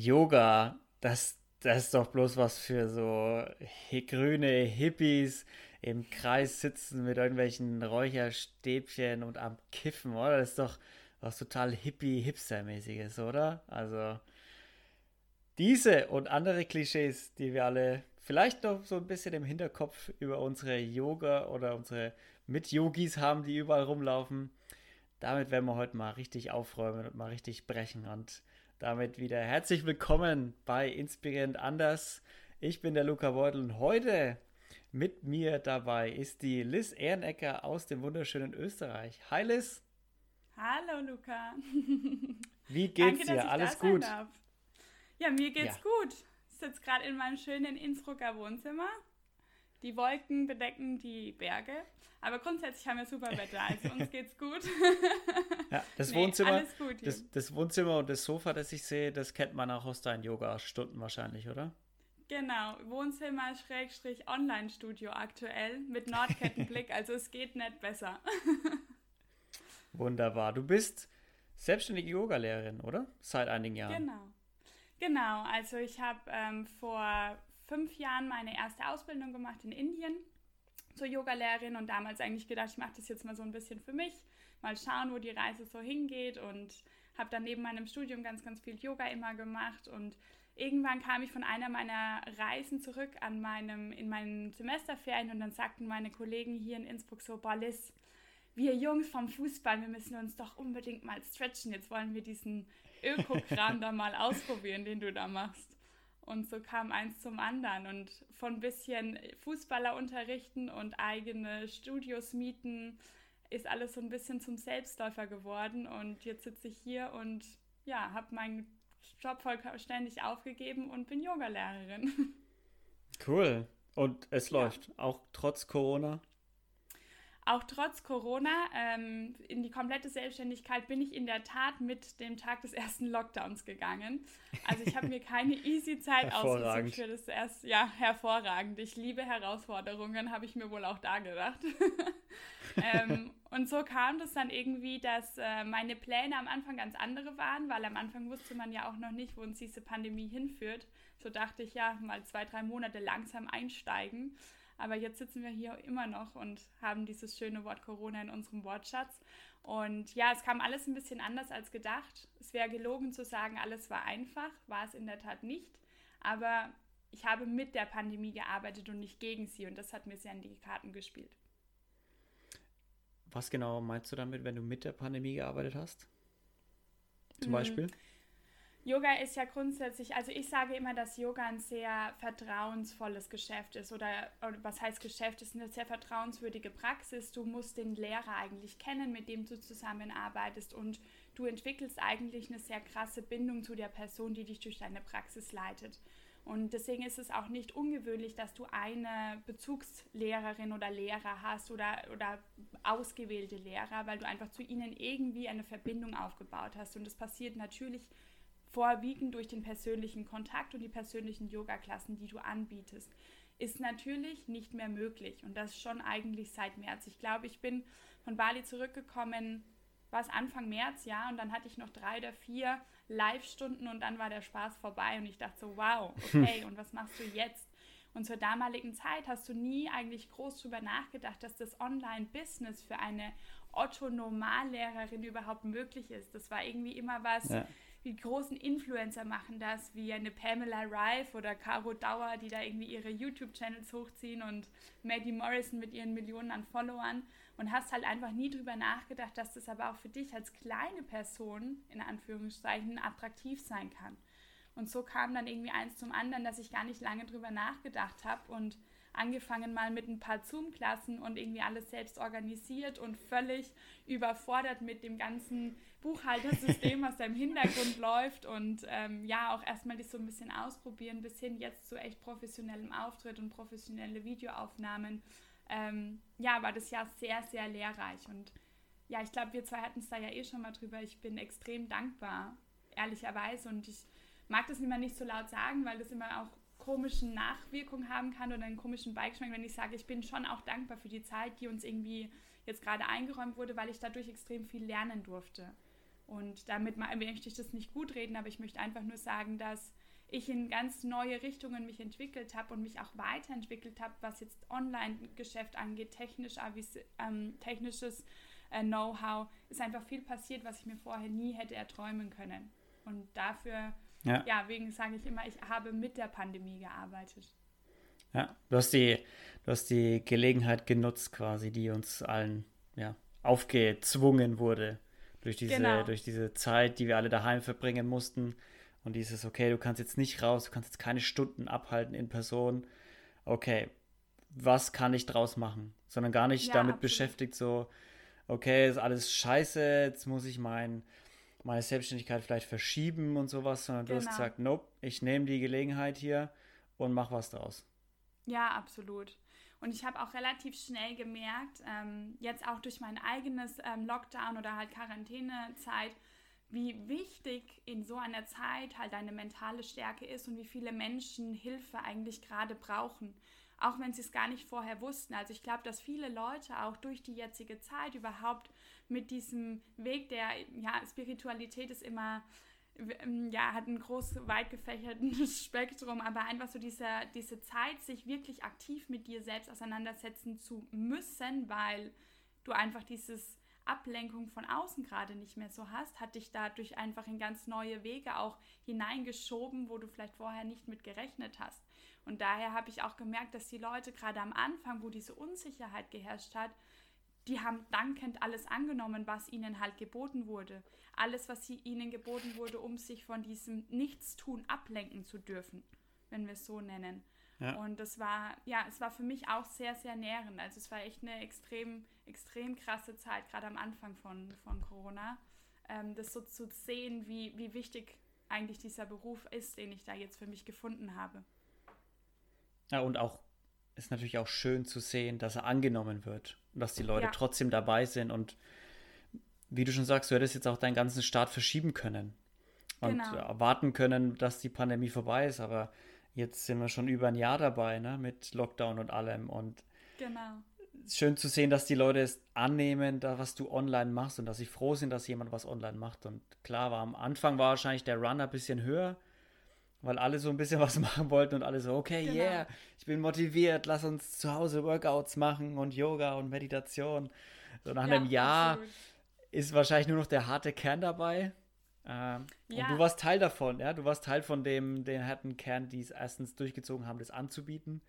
Yoga, das, das ist doch bloß was für so grüne Hippies im Kreis sitzen mit irgendwelchen Räucherstäbchen und am Kiffen, oder? Das ist doch was total hippie-hipster-mäßiges, oder? Also diese und andere Klischees, die wir alle vielleicht noch so ein bisschen im Hinterkopf über unsere Yoga oder unsere Mit-Yogis haben, die überall rumlaufen, damit werden wir heute mal richtig aufräumen und mal richtig brechen. Und damit wieder herzlich willkommen bei Inspirierend Anders. Ich bin der Luca Beutel und heute mit mir dabei ist die Liz Ehrenecker aus dem wunderschönen Österreich. Hi Liz. Hallo Luca. Wie geht's Danke, dir? Alles gut? Ja, mir geht's ja. gut. Ich sitze gerade in meinem schönen Innsbrucker Wohnzimmer. Die Wolken bedecken die Berge. Aber grundsätzlich haben wir super Wetter, also uns geht's gut. Ja, das nee, Wohnzimmer, das, das, Wohnzimmer und das Sofa, das ich sehe, das kennt man auch aus deinen Yoga-Stunden wahrscheinlich, oder? Genau, Wohnzimmer Schrägstrich Online-Studio aktuell mit Nordkettenblick, also es geht nicht besser. Wunderbar. Du bist selbstständige Yogalehrerin, oder? Seit einigen Jahren. Genau. Genau, also ich habe ähm, vor fünf Jahren meine erste Ausbildung gemacht in Indien zur Yogalehrerin und damals eigentlich gedacht, ich mache das jetzt mal so ein bisschen für mich, mal schauen, wo die Reise so hingeht und habe dann neben meinem Studium ganz, ganz viel Yoga immer gemacht und irgendwann kam ich von einer meiner Reisen zurück an meinem, in meinen Semesterferien und dann sagten meine Kollegen hier in Innsbruck so, boah Liz, wir Jungs vom Fußball, wir müssen uns doch unbedingt mal stretchen, jetzt wollen wir diesen Ökokram da mal ausprobieren, den du da machst. Und so kam eins zum anderen. Und von ein bisschen Fußballer unterrichten und eigene Studios mieten, ist alles so ein bisschen zum Selbstläufer geworden. Und jetzt sitze ich hier und ja, habe meinen Job vollständig aufgegeben und bin Yogalehrerin. Cool. Und es läuft, ja. auch trotz Corona? Auch trotz Corona ähm, in die komplette Selbstständigkeit bin ich in der Tat mit dem Tag des ersten Lockdowns gegangen. Also ich habe mir keine easy Zeit ausgesucht für das erste. Ja, hervorragend. Ich liebe Herausforderungen, habe ich mir wohl auch da gedacht. ähm, und so kam das dann irgendwie, dass äh, meine Pläne am Anfang ganz andere waren, weil am Anfang wusste man ja auch noch nicht, wo uns diese Pandemie hinführt. So dachte ich ja, mal zwei, drei Monate langsam einsteigen. Aber jetzt sitzen wir hier immer noch und haben dieses schöne Wort Corona in unserem Wortschatz. Und ja, es kam alles ein bisschen anders als gedacht. Es wäre gelogen zu sagen, alles war einfach, war es in der Tat nicht. Aber ich habe mit der Pandemie gearbeitet und nicht gegen sie und das hat mir sehr in die Karten gespielt. Was genau meinst du damit, wenn du mit der Pandemie gearbeitet hast? Zum hm. Beispiel? Yoga ist ja grundsätzlich, also ich sage immer, dass Yoga ein sehr vertrauensvolles Geschäft ist oder, oder was heißt Geschäft, es ist eine sehr vertrauenswürdige Praxis. Du musst den Lehrer eigentlich kennen, mit dem du zusammenarbeitest und du entwickelst eigentlich eine sehr krasse Bindung zu der Person, die dich durch deine Praxis leitet. Und deswegen ist es auch nicht ungewöhnlich, dass du eine Bezugslehrerin oder Lehrer hast oder, oder ausgewählte Lehrer, weil du einfach zu ihnen irgendwie eine Verbindung aufgebaut hast. Und das passiert natürlich vorwiegend durch den persönlichen Kontakt und die persönlichen Yoga-Klassen, die du anbietest, ist natürlich nicht mehr möglich. Und das schon eigentlich seit März. Ich glaube, ich bin von Bali zurückgekommen, war es Anfang März, ja, und dann hatte ich noch drei oder vier Live-Stunden und dann war der Spaß vorbei und ich dachte so, wow, okay, und was machst du jetzt? Und zur damaligen Zeit hast du nie eigentlich groß darüber nachgedacht, dass das Online-Business für eine Otto-Normallehrerin überhaupt möglich ist. Das war irgendwie immer was, ja die großen Influencer machen das, wie eine Pamela Rife oder Caro Dauer, die da irgendwie ihre YouTube-Channels hochziehen und Maggie Morrison mit ihren Millionen an Followern und hast halt einfach nie drüber nachgedacht, dass das aber auch für dich als kleine Person in Anführungszeichen attraktiv sein kann. Und so kam dann irgendwie eins zum anderen, dass ich gar nicht lange drüber nachgedacht habe und angefangen mal mit ein paar Zoom-Klassen und irgendwie alles selbst organisiert und völlig überfordert mit dem ganzen Buchhaltersystem, was da im Hintergrund läuft und ähm, ja, auch erstmal das so ein bisschen ausprobieren, bis hin jetzt zu echt professionellem Auftritt und professionelle Videoaufnahmen. Ähm, ja, war das Jahr sehr, sehr lehrreich und ja, ich glaube, wir zwei hatten es da ja eh schon mal drüber. Ich bin extrem dankbar, ehrlicherweise und ich mag das immer nicht so laut sagen, weil das immer auch komischen Nachwirkungen haben kann oder einen komischen Beigeschmack, wenn ich sage, ich bin schon auch dankbar für die Zeit, die uns irgendwie jetzt gerade eingeräumt wurde, weil ich dadurch extrem viel lernen durfte. Und damit möchte ich das nicht gut reden, aber ich möchte einfach nur sagen, dass ich in ganz neue Richtungen mich entwickelt habe und mich auch weiterentwickelt habe, was jetzt Online-Geschäft angeht, technisch, ähm, technisches äh, Know-how, ist einfach viel passiert, was ich mir vorher nie hätte erträumen können. Und dafür, ja, ja wegen sage ich immer, ich habe mit der Pandemie gearbeitet. Ja, du hast die, du hast die Gelegenheit genutzt quasi, die uns allen ja, aufgezwungen wurde durch diese, genau. durch diese Zeit, die wir alle daheim verbringen mussten. Und dieses, okay, du kannst jetzt nicht raus, du kannst jetzt keine Stunden abhalten in Person. Okay, was kann ich draus machen? Sondern gar nicht ja, damit absolut. beschäftigt, so, okay, ist alles scheiße, jetzt muss ich mein, meine Selbstständigkeit vielleicht verschieben und sowas, sondern genau. du hast genau. gesagt, nope, ich nehme die Gelegenheit hier und mach was draus. Ja, absolut. Und ich habe auch relativ schnell gemerkt, ähm, jetzt auch durch mein eigenes ähm, Lockdown oder halt Quarantänezeit, wie wichtig in so einer Zeit halt deine mentale Stärke ist und wie viele Menschen Hilfe eigentlich gerade brauchen. Auch wenn sie es gar nicht vorher wussten. Also ich glaube, dass viele Leute auch durch die jetzige Zeit überhaupt mit diesem Weg der ja, Spiritualität ist immer ähm, ja, hat ein groß, weit gefächertes Spektrum, aber einfach so diese, diese Zeit, sich wirklich aktiv mit dir selbst auseinandersetzen zu müssen, weil du einfach dieses Ablenkung von außen gerade nicht mehr so hast, hat dich dadurch einfach in ganz neue Wege auch hineingeschoben, wo du vielleicht vorher nicht mit gerechnet hast. Und daher habe ich auch gemerkt, dass die Leute gerade am Anfang, wo diese Unsicherheit geherrscht hat, die haben dankend alles angenommen, was ihnen halt geboten wurde. Alles, was sie, ihnen geboten wurde, um sich von diesem Nichtstun ablenken zu dürfen, wenn wir es so nennen. Ja. Und das war, ja, es war für mich auch sehr, sehr nährend. Also es war echt eine extrem, extrem krasse Zeit, gerade am Anfang von, von Corona. Ähm, das so zu sehen, wie, wie wichtig eigentlich dieser Beruf ist, den ich da jetzt für mich gefunden habe. Ja, und auch ist natürlich auch schön zu sehen, dass er angenommen wird dass die Leute ja. trotzdem dabei sind und wie du schon sagst, du hättest jetzt auch deinen ganzen Start verschieben können und genau. erwarten können, dass die Pandemie vorbei ist, aber jetzt sind wir schon über ein Jahr dabei, ne, mit Lockdown und allem und genau. schön zu sehen, dass die Leute es annehmen, da was du online machst und dass sie froh sind, dass jemand was online macht und klar war am Anfang war wahrscheinlich der Run ein bisschen höher, weil alle so ein bisschen was machen wollten und alle so, okay, genau. yeah, ich bin motiviert, lass uns zu Hause Workouts machen und Yoga und Meditation. So nach ja, einem Jahr absolut. ist wahrscheinlich nur noch der harte Kern dabei. Ähm, ja. Und du warst Teil davon, ja, du warst Teil von dem, den harten Kern, die es erstens durchgezogen haben, das anzubieten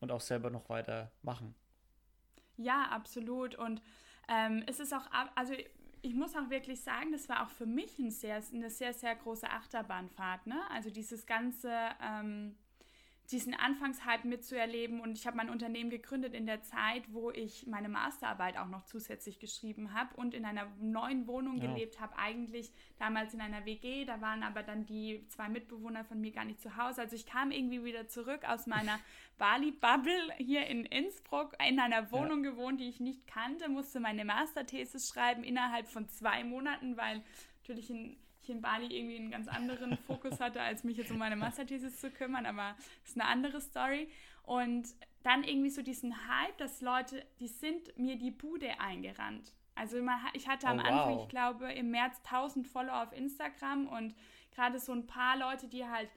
und auch selber noch weiter machen. Ja, absolut. Und ähm, es ist auch, also ich muss auch wirklich sagen, das war auch für mich ein sehr, eine sehr, sehr große Achterbahnfahrt. Ne? Also dieses ganze, ähm, diesen Anfangshype mitzuerleben. Und ich habe mein Unternehmen gegründet in der Zeit, wo ich meine Masterarbeit auch noch zusätzlich geschrieben habe und in einer neuen Wohnung ja. gelebt habe. Eigentlich damals in einer WG, da waren aber dann die zwei Mitbewohner von mir gar nicht zu Hause. Also ich kam irgendwie wieder zurück aus meiner Bali-Bubble hier in Innsbruck, in einer Wohnung ja. gewohnt, die ich nicht kannte, musste meine Masterthesis schreiben innerhalb von zwei Monaten, weil natürlich in in Bali irgendwie einen ganz anderen Fokus hatte, als mich jetzt um meine Masterthesis zu kümmern, aber das ist eine andere Story. Und dann irgendwie so diesen Hype, dass Leute, die sind mir die Bude eingerannt. Also ich hatte am oh, Anfang, wow. ich glaube, im März 1000 Follower auf Instagram und gerade so ein paar Leute, die halt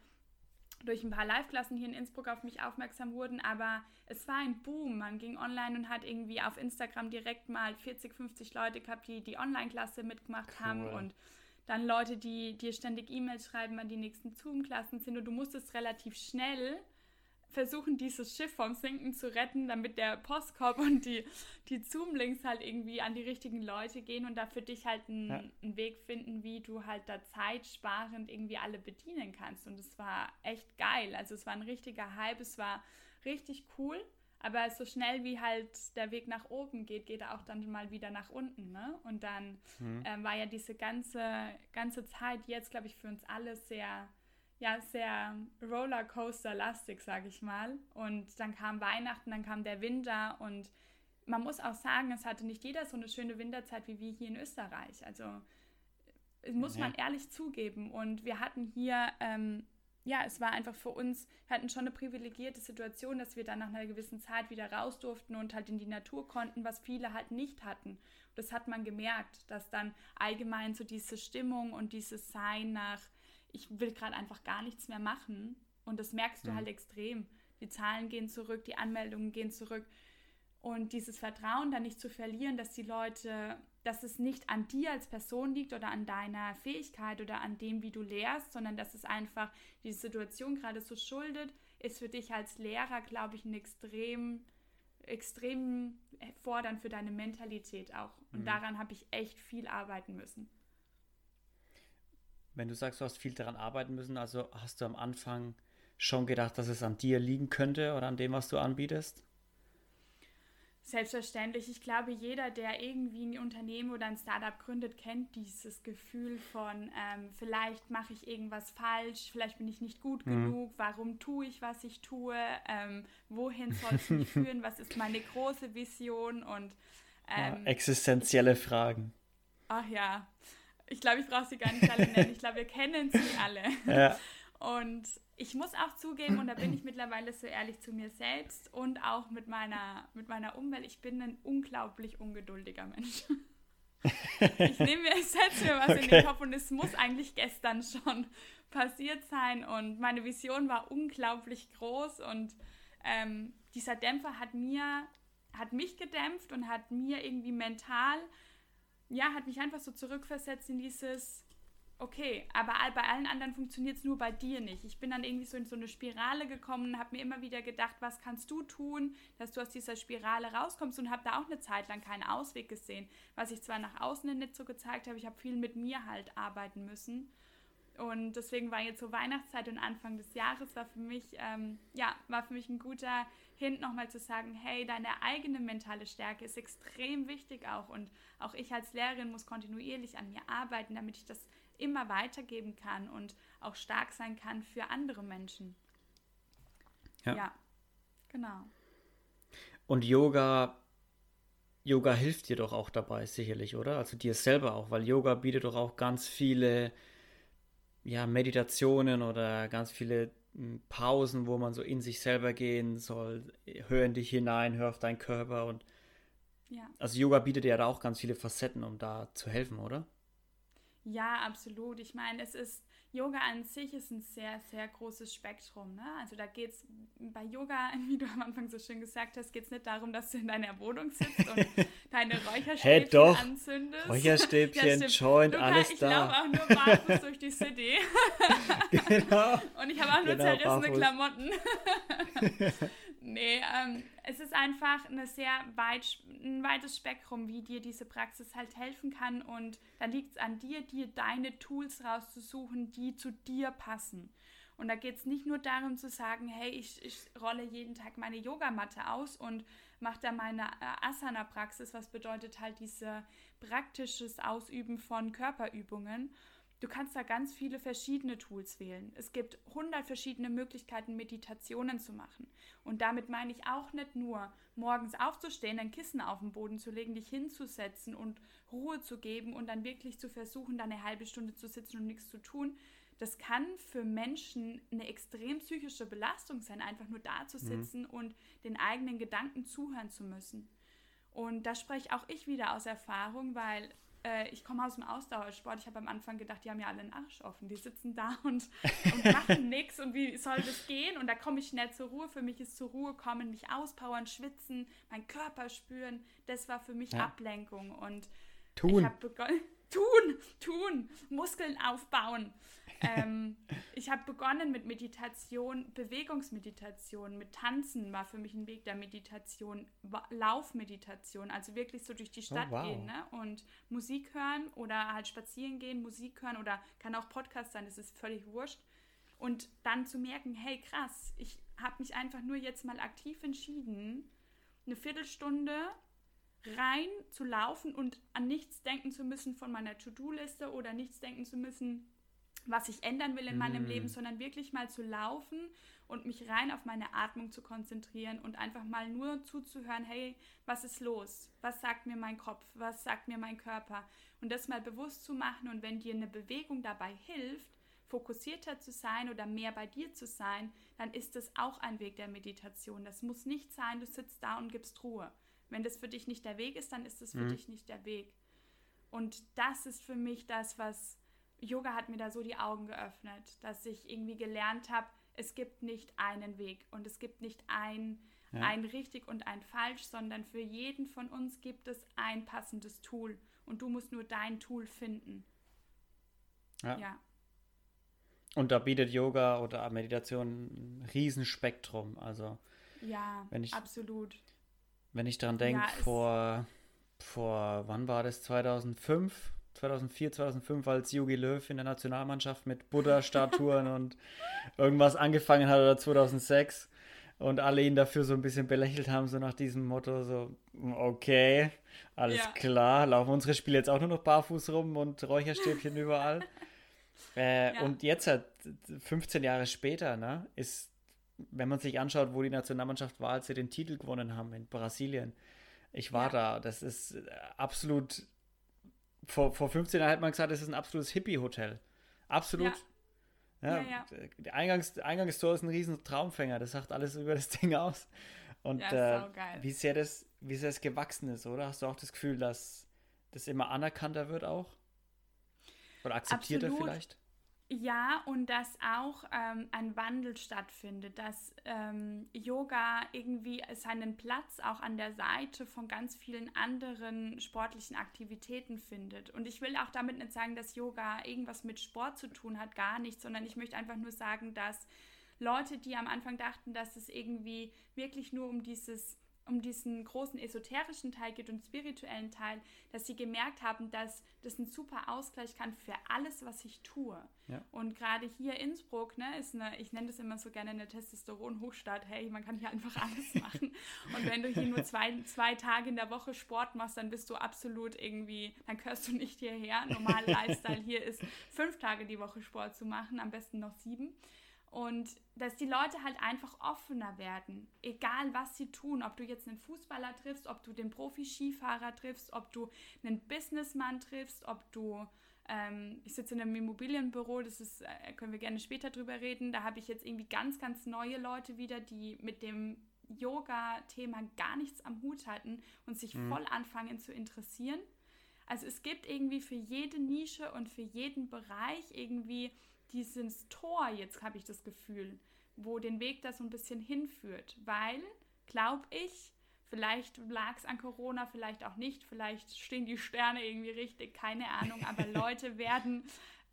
durch ein paar Live-Klassen hier in Innsbruck auf mich aufmerksam wurden, aber es war ein Boom. Man ging online und hat irgendwie auf Instagram direkt mal 40, 50 Leute gehabt, die die Online-Klasse mitgemacht cool. haben und dann Leute, die dir ständig E-Mails schreiben, wann die nächsten Zoom-Klassen sind und du musstest relativ schnell versuchen, dieses Schiff vom Sinken zu retten, damit der Postkorb und die, die Zoom-Links halt irgendwie an die richtigen Leute gehen und da für dich halt einen, ja. einen Weg finden, wie du halt da zeitsparend irgendwie alle bedienen kannst. Und es war echt geil. Also es war ein richtiger Hype, es war richtig cool. Aber so schnell wie halt der Weg nach oben geht, geht er auch dann mal wieder nach unten. Ne? Und dann mhm. ähm, war ja diese ganze, ganze Zeit jetzt, glaube ich, für uns alle sehr, ja, sehr Rollercoaster-lastig, sage ich mal. Und dann kam Weihnachten, dann kam der Winter und man muss auch sagen, es hatte nicht jeder so eine schöne Winterzeit wie wir hier in Österreich. Also muss man ehrlich zugeben. Und wir hatten hier ähm, ja, es war einfach für uns, wir hatten schon eine privilegierte Situation, dass wir dann nach einer gewissen Zeit wieder raus durften und halt in die Natur konnten, was viele halt nicht hatten. Und das hat man gemerkt, dass dann allgemein so diese Stimmung und dieses Sein nach, ich will gerade einfach gar nichts mehr machen. Und das merkst du mhm. halt extrem. Die Zahlen gehen zurück, die Anmeldungen gehen zurück. Und dieses Vertrauen dann nicht zu verlieren, dass die Leute, dass es nicht an dir als Person liegt oder an deiner Fähigkeit oder an dem, wie du lehrst, sondern dass es einfach die Situation gerade so schuldet, ist für dich als Lehrer, glaube ich, ein extrem, extrem fordernd für deine Mentalität auch. Und mhm. daran habe ich echt viel arbeiten müssen. Wenn du sagst, du hast viel daran arbeiten müssen, also hast du am Anfang schon gedacht, dass es an dir liegen könnte oder an dem, was du anbietest? Selbstverständlich. Ich glaube, jeder, der irgendwie ein Unternehmen oder ein Startup gründet, kennt dieses Gefühl von, ähm, vielleicht mache ich irgendwas falsch, vielleicht bin ich nicht gut mhm. genug, warum tue ich, was ich tue, ähm, wohin soll es mich führen, was ist meine große Vision und ähm, ja, existenzielle Fragen. Ach ja, ich glaube, ich brauche sie gar nicht alle nennen. Ich glaube, wir kennen sie alle. Ja. Und ich muss auch zugeben, und da bin ich mittlerweile so ehrlich zu mir selbst und auch mit meiner, mit meiner Umwelt, ich bin ein unglaublich ungeduldiger Mensch. ich nehme mir, setze mir was okay. in den Kopf und es muss eigentlich gestern schon passiert sein. Und meine Vision war unglaublich groß und ähm, dieser Dämpfer hat mir, hat mich gedämpft und hat mir irgendwie mental, ja, hat mich einfach so zurückversetzt in dieses, okay, aber bei allen anderen funktioniert es nur bei dir nicht. Ich bin dann irgendwie so in so eine Spirale gekommen, habe mir immer wieder gedacht, was kannst du tun, dass du aus dieser Spirale rauskommst und habe da auch eine Zeit lang keinen Ausweg gesehen, was ich zwar nach außen nicht so gezeigt habe, ich habe viel mit mir halt arbeiten müssen. Und deswegen war jetzt so Weihnachtszeit und Anfang des Jahres war für mich, ähm, ja, war für mich ein guter Hint, nochmal zu sagen, hey, deine eigene mentale Stärke ist extrem wichtig auch. Und auch ich als Lehrerin muss kontinuierlich an mir arbeiten, damit ich das immer weitergeben kann und auch stark sein kann für andere Menschen. Ja. ja, genau. Und Yoga, Yoga hilft dir doch auch dabei, sicherlich, oder? Also dir selber auch, weil Yoga bietet doch auch ganz viele ja, Meditationen oder ganz viele hm, Pausen, wo man so in sich selber gehen soll. Hör in dich hinein, hör auf deinen Körper und ja. Also Yoga bietet ja da auch ganz viele Facetten, um da zu helfen, oder? Ja, absolut. Ich meine, es ist, Yoga an sich ist ein sehr, sehr großes Spektrum. Ne? Also da geht es bei Yoga, wie du am Anfang so schön gesagt hast, geht es nicht darum, dass du in deiner Wohnung sitzt und deine Räucherstäbchen hey, doch. anzündest. Räucherstäbchen, ja, Joint, Luca, alles ich da. Ich laufe auch nur barfuß durch die City. genau. Und ich habe auch nur genau, zerrissene barfuß. Klamotten. Nee, ähm, es ist einfach eine sehr weit, ein weites Spektrum, wie dir diese Praxis halt helfen kann. Und da liegt es an dir, dir deine Tools rauszusuchen, die zu dir passen. Und da geht es nicht nur darum zu sagen, hey, ich, ich rolle jeden Tag meine Yogamatte aus und mache da meine äh, Asana-Praxis, was bedeutet halt dieses praktisches Ausüben von Körperübungen Du kannst da ganz viele verschiedene Tools wählen. Es gibt 100 verschiedene Möglichkeiten, Meditationen zu machen. Und damit meine ich auch nicht nur, morgens aufzustehen, ein Kissen auf den Boden zu legen, dich hinzusetzen und Ruhe zu geben und dann wirklich zu versuchen, da eine halbe Stunde zu sitzen und nichts zu tun. Das kann für Menschen eine extrem psychische Belastung sein, einfach nur da zu mhm. sitzen mhm. und den eigenen Gedanken zuhören zu müssen. Und da spreche auch ich wieder aus Erfahrung, weil äh, ich komme aus dem Ausdauersport. Ich habe am Anfang gedacht, die haben ja alle einen Arsch offen. Die sitzen da und, und machen nichts. Und wie soll das gehen? Und da komme ich schnell zur Ruhe. Für mich ist zur Ruhe kommen, mich auspowern, schwitzen, meinen Körper spüren. Das war für mich ja. Ablenkung. Und tun. ich habe begonnen. Tun, tun, Muskeln aufbauen. ähm, ich habe begonnen mit Meditation, Bewegungsmeditation, mit Tanzen war für mich ein Weg der Meditation, Laufmeditation, also wirklich so durch die oh, Stadt oh, wow. gehen ne? und Musik hören oder halt spazieren gehen, Musik hören oder kann auch Podcast sein, das ist völlig wurscht. Und dann zu merken, hey krass, ich habe mich einfach nur jetzt mal aktiv entschieden, eine Viertelstunde rein zu laufen und an nichts denken zu müssen von meiner To-Do-Liste oder nichts denken zu müssen, was ich ändern will in meinem mm. Leben, sondern wirklich mal zu laufen und mich rein auf meine Atmung zu konzentrieren und einfach mal nur zuzuhören, hey, was ist los? Was sagt mir mein Kopf? Was sagt mir mein Körper? Und das mal bewusst zu machen und wenn dir eine Bewegung dabei hilft, fokussierter zu sein oder mehr bei dir zu sein, dann ist das auch ein Weg der Meditation. Das muss nicht sein, du sitzt da und gibst Ruhe. Wenn das für dich nicht der Weg ist, dann ist das für mhm. dich nicht der Weg. Und das ist für mich das, was Yoga hat mir da so die Augen geöffnet, dass ich irgendwie gelernt habe, es gibt nicht einen Weg und es gibt nicht ein, ja. ein richtig und ein falsch, sondern für jeden von uns gibt es ein passendes Tool und du musst nur dein Tool finden. Ja. ja. Und da bietet Yoga oder Meditation ein Riesenspektrum. Also ja, wenn ich, absolut. Wenn ich daran denke, ja, vor, vor, wann war das? 2005? 2004, 2005, als Jogi Löw in der Nationalmannschaft mit Buddha-Statuen und irgendwas angefangen hat oder 2006 und alle ihn dafür so ein bisschen belächelt haben, so nach diesem Motto, so, okay, alles ja. klar, laufen unsere Spiele jetzt auch nur noch barfuß rum und Räucherstäbchen überall. Äh, ja. Und jetzt, halt, 15 Jahre später, ne, ist, wenn man sich anschaut, wo die Nationalmannschaft war, als sie den Titel gewonnen haben in Brasilien. Ich war ja. da, das ist absolut vor, vor 15 Jahren hat man gesagt, es ist ein absolutes Hippie-Hotel. Absolut. Ja. Ja, ja, Der Eingangs, Eingangstor ist ein riesen Traumfänger. Das sagt alles über das Ding aus. Und ja, äh, wie sehr das, wie sehr es gewachsen ist, oder? Hast du auch das Gefühl, dass das immer anerkannter wird auch? Oder akzeptierter Absolut. vielleicht? Ja, und dass auch ähm, ein Wandel stattfindet, dass ähm, Yoga irgendwie seinen Platz auch an der Seite von ganz vielen anderen sportlichen Aktivitäten findet. Und ich will auch damit nicht sagen, dass Yoga irgendwas mit Sport zu tun hat, gar nicht, sondern ich möchte einfach nur sagen, dass Leute, die am Anfang dachten, dass es irgendwie wirklich nur um dieses um diesen großen esoterischen Teil geht und spirituellen Teil, dass sie gemerkt haben, dass das ein super Ausgleich kann für alles, was ich tue. Ja. Und gerade hier Innsbruck, ne, ist eine, ich nenne das immer so gerne eine Testosteron-Hochstadt. Hey, man kann hier einfach alles machen. und wenn du hier nur zwei, zwei Tage in der Woche Sport machst, dann bist du absolut irgendwie, dann gehörst du nicht hierher. Normal Lifestyle hier ist fünf Tage die Woche Sport zu machen, am besten noch sieben. Und dass die Leute halt einfach offener werden, egal was sie tun, ob du jetzt einen Fußballer triffst, ob du den Profi-Skifahrer triffst, ob du einen Businessman triffst, ob du, ähm, ich sitze in einem Immobilienbüro, das ist, äh, können wir gerne später drüber reden, da habe ich jetzt irgendwie ganz, ganz neue Leute wieder, die mit dem Yoga-Thema gar nichts am Hut hatten und sich mhm. voll anfangen zu interessieren. Also es gibt irgendwie für jede Nische und für jeden Bereich irgendwie dieses Tor, jetzt habe ich das Gefühl, wo den Weg da so ein bisschen hinführt, weil, glaube ich, vielleicht lag es an Corona, vielleicht auch nicht, vielleicht stehen die Sterne irgendwie richtig, keine Ahnung, aber Leute werden,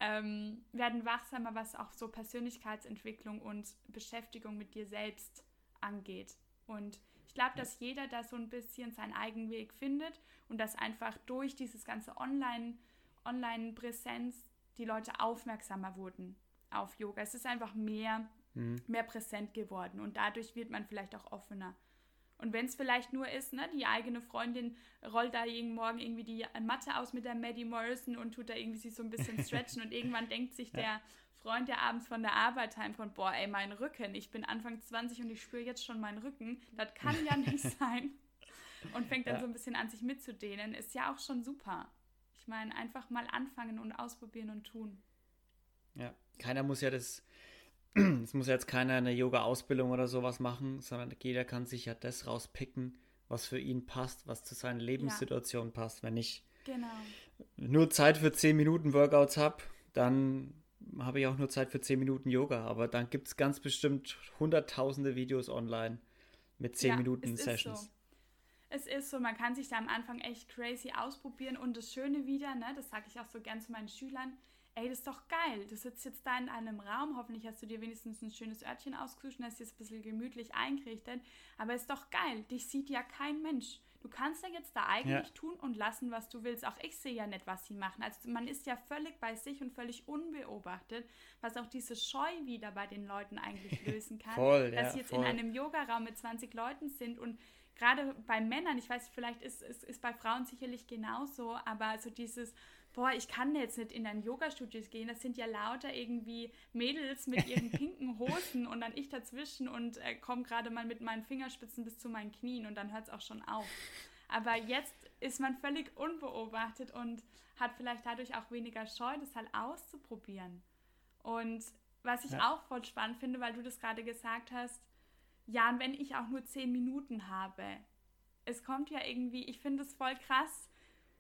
ähm, werden wachsamer, was auch so Persönlichkeitsentwicklung und Beschäftigung mit dir selbst angeht. Und ich glaube, dass jeder da so ein bisschen seinen eigenen Weg findet und dass einfach durch dieses ganze Online, Online-Präsenz die Leute aufmerksamer wurden auf Yoga. Es ist einfach mehr, mhm. mehr präsent geworden und dadurch wird man vielleicht auch offener. Und wenn es vielleicht nur ist, ne, die eigene Freundin rollt da jeden Morgen irgendwie die Matte aus mit der Maddie Morrison und tut da irgendwie sich so ein bisschen stretchen und irgendwann denkt sich der Freund, der abends von der Arbeit heim von, boah, ey, mein Rücken, ich bin Anfang 20 und ich spüre jetzt schon meinen Rücken, das kann ja nicht sein. Und fängt dann ja. so ein bisschen an, sich mitzudehnen, ist ja auch schon super. Meine, einfach mal anfangen und ausprobieren und tun. Ja, keiner muss ja das, es muss ja jetzt keiner eine Yoga-Ausbildung oder sowas machen, sondern jeder kann sich ja das rauspicken, was für ihn passt, was zu seiner Lebenssituation ja. passt. Wenn ich genau. nur Zeit für 10 Minuten Workouts habe, dann habe ich auch nur Zeit für 10 Minuten Yoga. Aber dann gibt es ganz bestimmt hunderttausende Videos online mit 10 ja, Minuten Sessions. So es ist so, man kann sich da am Anfang echt crazy ausprobieren und das Schöne wieder, ne, das sage ich auch so gern zu meinen Schülern, ey, das ist doch geil, du sitzt jetzt da in einem Raum, hoffentlich hast du dir wenigstens ein schönes Örtchen ausgesucht und hast jetzt ein bisschen gemütlich eingerichtet, aber ist doch geil, dich sieht ja kein Mensch. Du kannst ja jetzt da eigentlich ja. tun und lassen, was du willst. Auch ich sehe ja nicht, was sie machen. Also man ist ja völlig bei sich und völlig unbeobachtet, was auch diese Scheu wieder bei den Leuten eigentlich lösen kann. voll, dass ja, sie jetzt voll. in einem Yogaraum mit 20 Leuten sind und gerade bei Männern, ich weiß, vielleicht ist es ist, ist bei Frauen sicherlich genauso, aber so dieses, boah, ich kann jetzt nicht in ein Yoga-Studio gehen, das sind ja lauter irgendwie Mädels mit ihren pinken Hosen und dann ich dazwischen und äh, komme gerade mal mit meinen Fingerspitzen bis zu meinen Knien und dann hört es auch schon auf. Aber jetzt ist man völlig unbeobachtet und hat vielleicht dadurch auch weniger Scheu, das halt auszuprobieren. Und was ich ja. auch voll spannend finde, weil du das gerade gesagt hast, ja, und wenn ich auch nur zehn Minuten habe, es kommt ja irgendwie, ich finde es voll krass,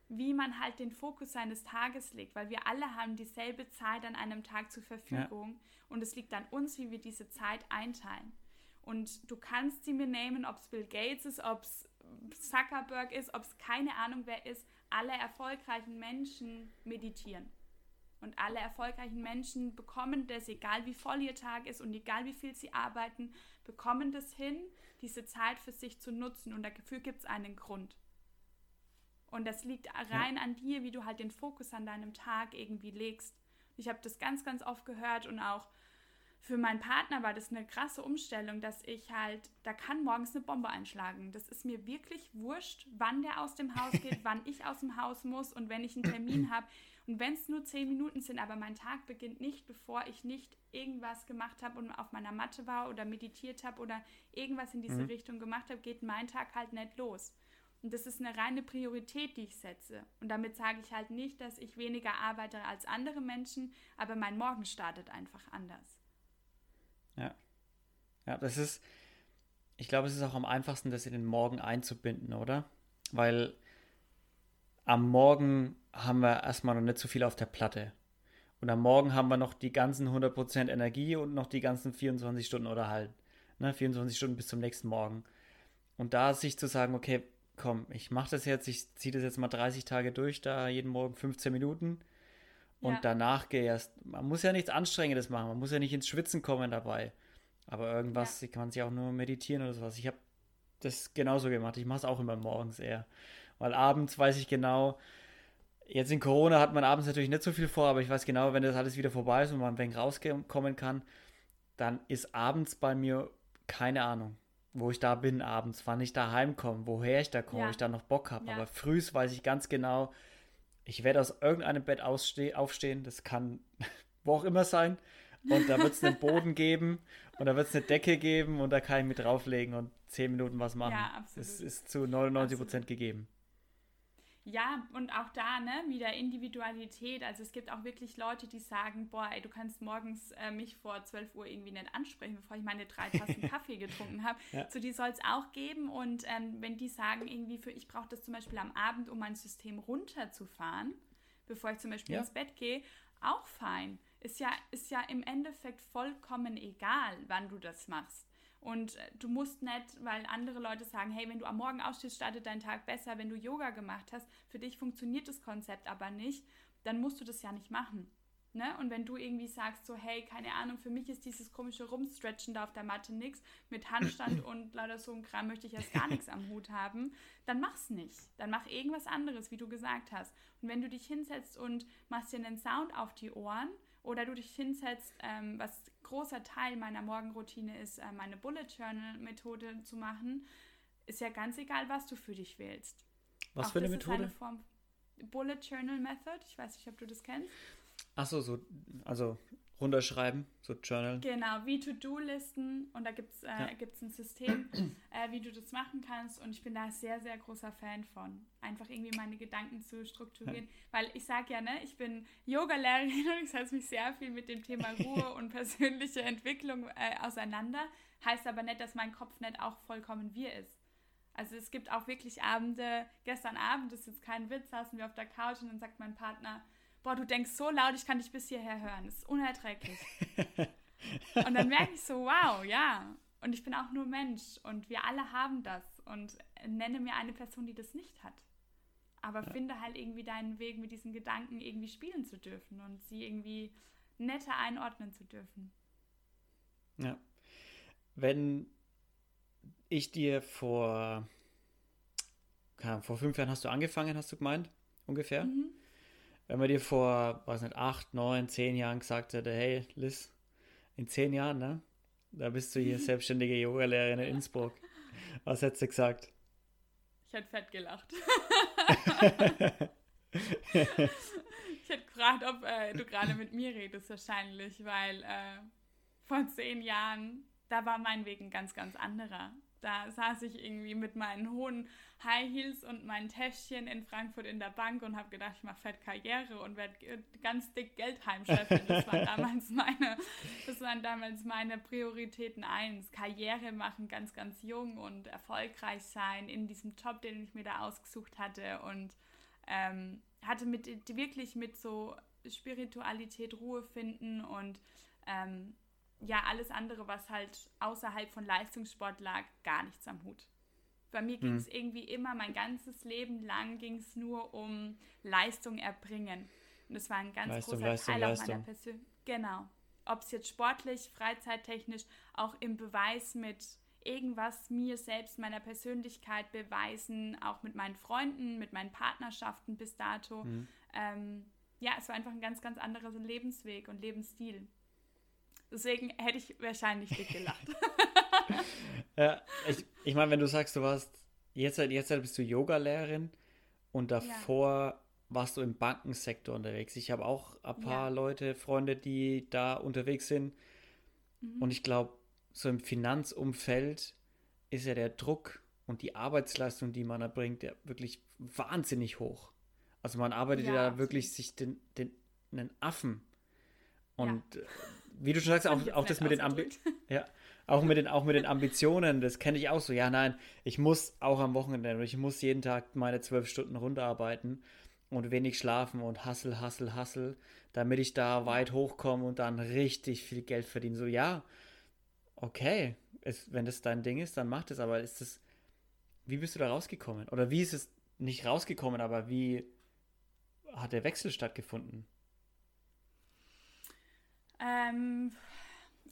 wie man halt den Fokus seines Tages legt, weil wir alle haben dieselbe Zeit an einem Tag zur Verfügung ja. und es liegt an uns, wie wir diese Zeit einteilen. Und du kannst sie mir nehmen, ob es Bill Gates ist, ob es Zuckerberg ist, ob es keine Ahnung wer ist. Alle erfolgreichen Menschen meditieren. Und alle erfolgreichen Menschen bekommen das, egal wie voll ihr Tag ist und egal wie viel sie arbeiten, bekommen das hin, diese Zeit für sich zu nutzen. Und dafür gibt es einen Grund. Und das liegt rein ja. an dir, wie du halt den Fokus an deinem Tag irgendwie legst. Ich habe das ganz, ganz oft gehört und auch für meinen Partner war das eine krasse Umstellung, dass ich halt, da kann morgens eine Bombe einschlagen. Das ist mir wirklich wurscht, wann der aus dem Haus geht, wann ich aus dem Haus muss und wenn ich einen Termin habe. Und wenn es nur zehn Minuten sind, aber mein Tag beginnt nicht, bevor ich nicht irgendwas gemacht habe und auf meiner Matte war oder meditiert habe oder irgendwas in diese mhm. Richtung gemacht habe, geht mein Tag halt nicht los. Und das ist eine reine Priorität, die ich setze. Und damit sage ich halt nicht, dass ich weniger arbeite als andere Menschen, aber mein Morgen startet einfach anders. Ja. Ja, das ist, ich glaube, es ist auch am einfachsten, das in den Morgen einzubinden, oder? Weil am Morgen haben wir erstmal noch nicht so viel auf der Platte. Und am Morgen haben wir noch die ganzen 100% Energie und noch die ganzen 24 Stunden oder halt, ne, 24 Stunden bis zum nächsten Morgen. Und da sich zu sagen, okay, komm, ich mache das jetzt, ich ziehe das jetzt mal 30 Tage durch, da jeden Morgen 15 Minuten und ja. danach gehe erst, man muss ja nichts Anstrengendes machen, man muss ja nicht ins Schwitzen kommen dabei. Aber irgendwas ja. kann man sich auch nur meditieren oder sowas. Ich habe das genauso gemacht. Ich mache es auch immer morgens eher. Weil abends weiß ich genau, jetzt in Corona hat man abends natürlich nicht so viel vor, aber ich weiß genau, wenn das alles wieder vorbei ist und man ein wenig rauskommen kann, dann ist abends bei mir keine Ahnung, wo ich da bin abends, wann ich da heimkomme, woher ich da komme, ja. ob ich da noch Bock habe. Ja. Aber frühs weiß ich ganz genau, ich werde aus irgendeinem Bett aufstehen, das kann wo auch immer sein. Und da wird es einen Boden geben und da wird es eine Decke geben und da kann ich mit drauflegen und zehn Minuten was machen. Ja, absolut. Es ist zu 99 Prozent gegeben. Ja, und auch da, ne, wieder Individualität. Also es gibt auch wirklich Leute, die sagen, boah, ey, du kannst morgens äh, mich vor 12 Uhr irgendwie nicht ansprechen, bevor ich meine drei Tassen Kaffee getrunken habe. Ja. So die soll es auch geben. Und ähm, wenn die sagen, irgendwie für ich brauche das zum Beispiel am Abend, um mein System runterzufahren, bevor ich zum Beispiel ja. ins Bett gehe, auch fein. Ist ja, ist ja im Endeffekt vollkommen egal, wann du das machst. Und äh, du musst nicht, weil andere Leute sagen, hey, wenn du am Morgen ausstehst, startet dein Tag besser, wenn du Yoga gemacht hast. Für dich funktioniert das Konzept aber nicht, dann musst du das ja nicht machen. Ne? Und wenn du irgendwie sagst, so, hey, keine Ahnung, für mich ist dieses komische Rumstretchen da auf der Matte nichts, mit Handstand und leider so ein Kram möchte ich erst gar nichts am Hut haben, dann mach's nicht. Dann mach irgendwas anderes, wie du gesagt hast. Und wenn du dich hinsetzt und machst dir einen Sound auf die Ohren oder du dich hinsetzt, ähm, was großer Teil meiner Morgenroutine ist, äh, meine Bullet Journal Methode zu machen, ist ja ganz egal, was du für dich wählst. Was Auch für eine Methode? Eine Form Bullet Journal Method. Ich weiß nicht, ob du das kennst. Achso, so, also runterschreiben, so Journal. Genau, wie To-Do-Listen und da gibt es äh, ja. ein System, äh, wie du das machen kannst und ich bin da sehr, sehr großer Fan von. Einfach irgendwie meine Gedanken zu strukturieren, ja. weil ich sage ja, ne, ich bin Yoga-Lehrerin und ich setze mich sehr viel mit dem Thema Ruhe und persönliche Entwicklung äh, auseinander, heißt aber nicht, dass mein Kopf nicht auch vollkommen wir ist. Also es gibt auch wirklich Abende, gestern Abend, das ist jetzt kein Witz, saßen wir auf der Couch und dann sagt mein Partner, boah, du denkst so laut, ich kann dich bis hierher hören. Das ist unerträglich. und dann merke ich so, wow, ja. Und ich bin auch nur Mensch und wir alle haben das. Und nenne mir eine Person, die das nicht hat. Aber ja. finde halt irgendwie deinen Weg, mit diesen Gedanken irgendwie spielen zu dürfen und sie irgendwie netter einordnen zu dürfen. Ja. Wenn ich dir vor, vor fünf Jahren hast du angefangen, hast du gemeint, ungefähr? Mhm wenn man dir vor, weiß nicht, acht, neun, zehn Jahren gesagt hätte, hey Liz, in zehn Jahren, ne? Da bist du hier selbstständige Yogalehrerin in Innsbruck. Was hättest du gesagt? Ich hätte fett gelacht. ich hätte gefragt, ob äh, du gerade mit mir redest, wahrscheinlich, weil äh, vor zehn Jahren, da war mein Weg ein ganz, ganz anderer. Da saß ich irgendwie mit meinen hohen High Heels und meinen Täschchen in Frankfurt in der Bank und habe gedacht, ich mache fett Karriere und werde ganz dick Geld heimscheffeln. Das war damals meine, das waren damals meine Prioritäten eins. Karriere machen, ganz, ganz jung und erfolgreich sein in diesem Job, den ich mir da ausgesucht hatte und ähm, hatte mit wirklich mit so Spiritualität Ruhe finden und ähm, ja, alles andere, was halt außerhalb von Leistungssport lag, gar nichts am Hut. Bei mir ging es hm. irgendwie immer, mein ganzes Leben lang ging es nur um Leistung erbringen. Und das war ein ganz Leistung, großer Leistung, Teil Leistung. meiner Persönlichkeit. Genau. Ob es jetzt sportlich, freizeittechnisch, auch im Beweis mit irgendwas mir selbst, meiner Persönlichkeit beweisen, auch mit meinen Freunden, mit meinen Partnerschaften bis dato. Mhm. Ähm, ja, es war einfach ein ganz, ganz anderer Lebensweg und Lebensstil. Deswegen hätte ich wahrscheinlich dick gelacht. ja, ich, ich meine, wenn du sagst, du warst, jetzt, jetzt bist du Yoga-Lehrerin und davor ja. warst du im Bankensektor unterwegs. Ich habe auch ein paar ja. Leute, Freunde, die da unterwegs sind. Mhm. Und ich glaube, so im Finanzumfeld ist ja der Druck und die Arbeitsleistung, die man erbringt, ja wirklich wahnsinnig hoch. Also man arbeitet ja, da wirklich sich den, den, einen Affen. Und ja. Wie du schon sagst, auch, auch das mit den Ambi ja, auch mit den auch mit den Ambitionen, das kenne ich auch so. Ja, nein, ich muss auch am Wochenende, ich muss jeden Tag meine zwölf Stunden runterarbeiten und wenig schlafen und hassel, hassel, hassel, damit ich da weit hochkomme und dann richtig viel Geld verdiene. So, ja, okay, es, wenn das dein Ding ist, dann mach das, aber ist das, wie bist du da rausgekommen? Oder wie ist es nicht rausgekommen, aber wie hat der Wechsel stattgefunden? Ähm,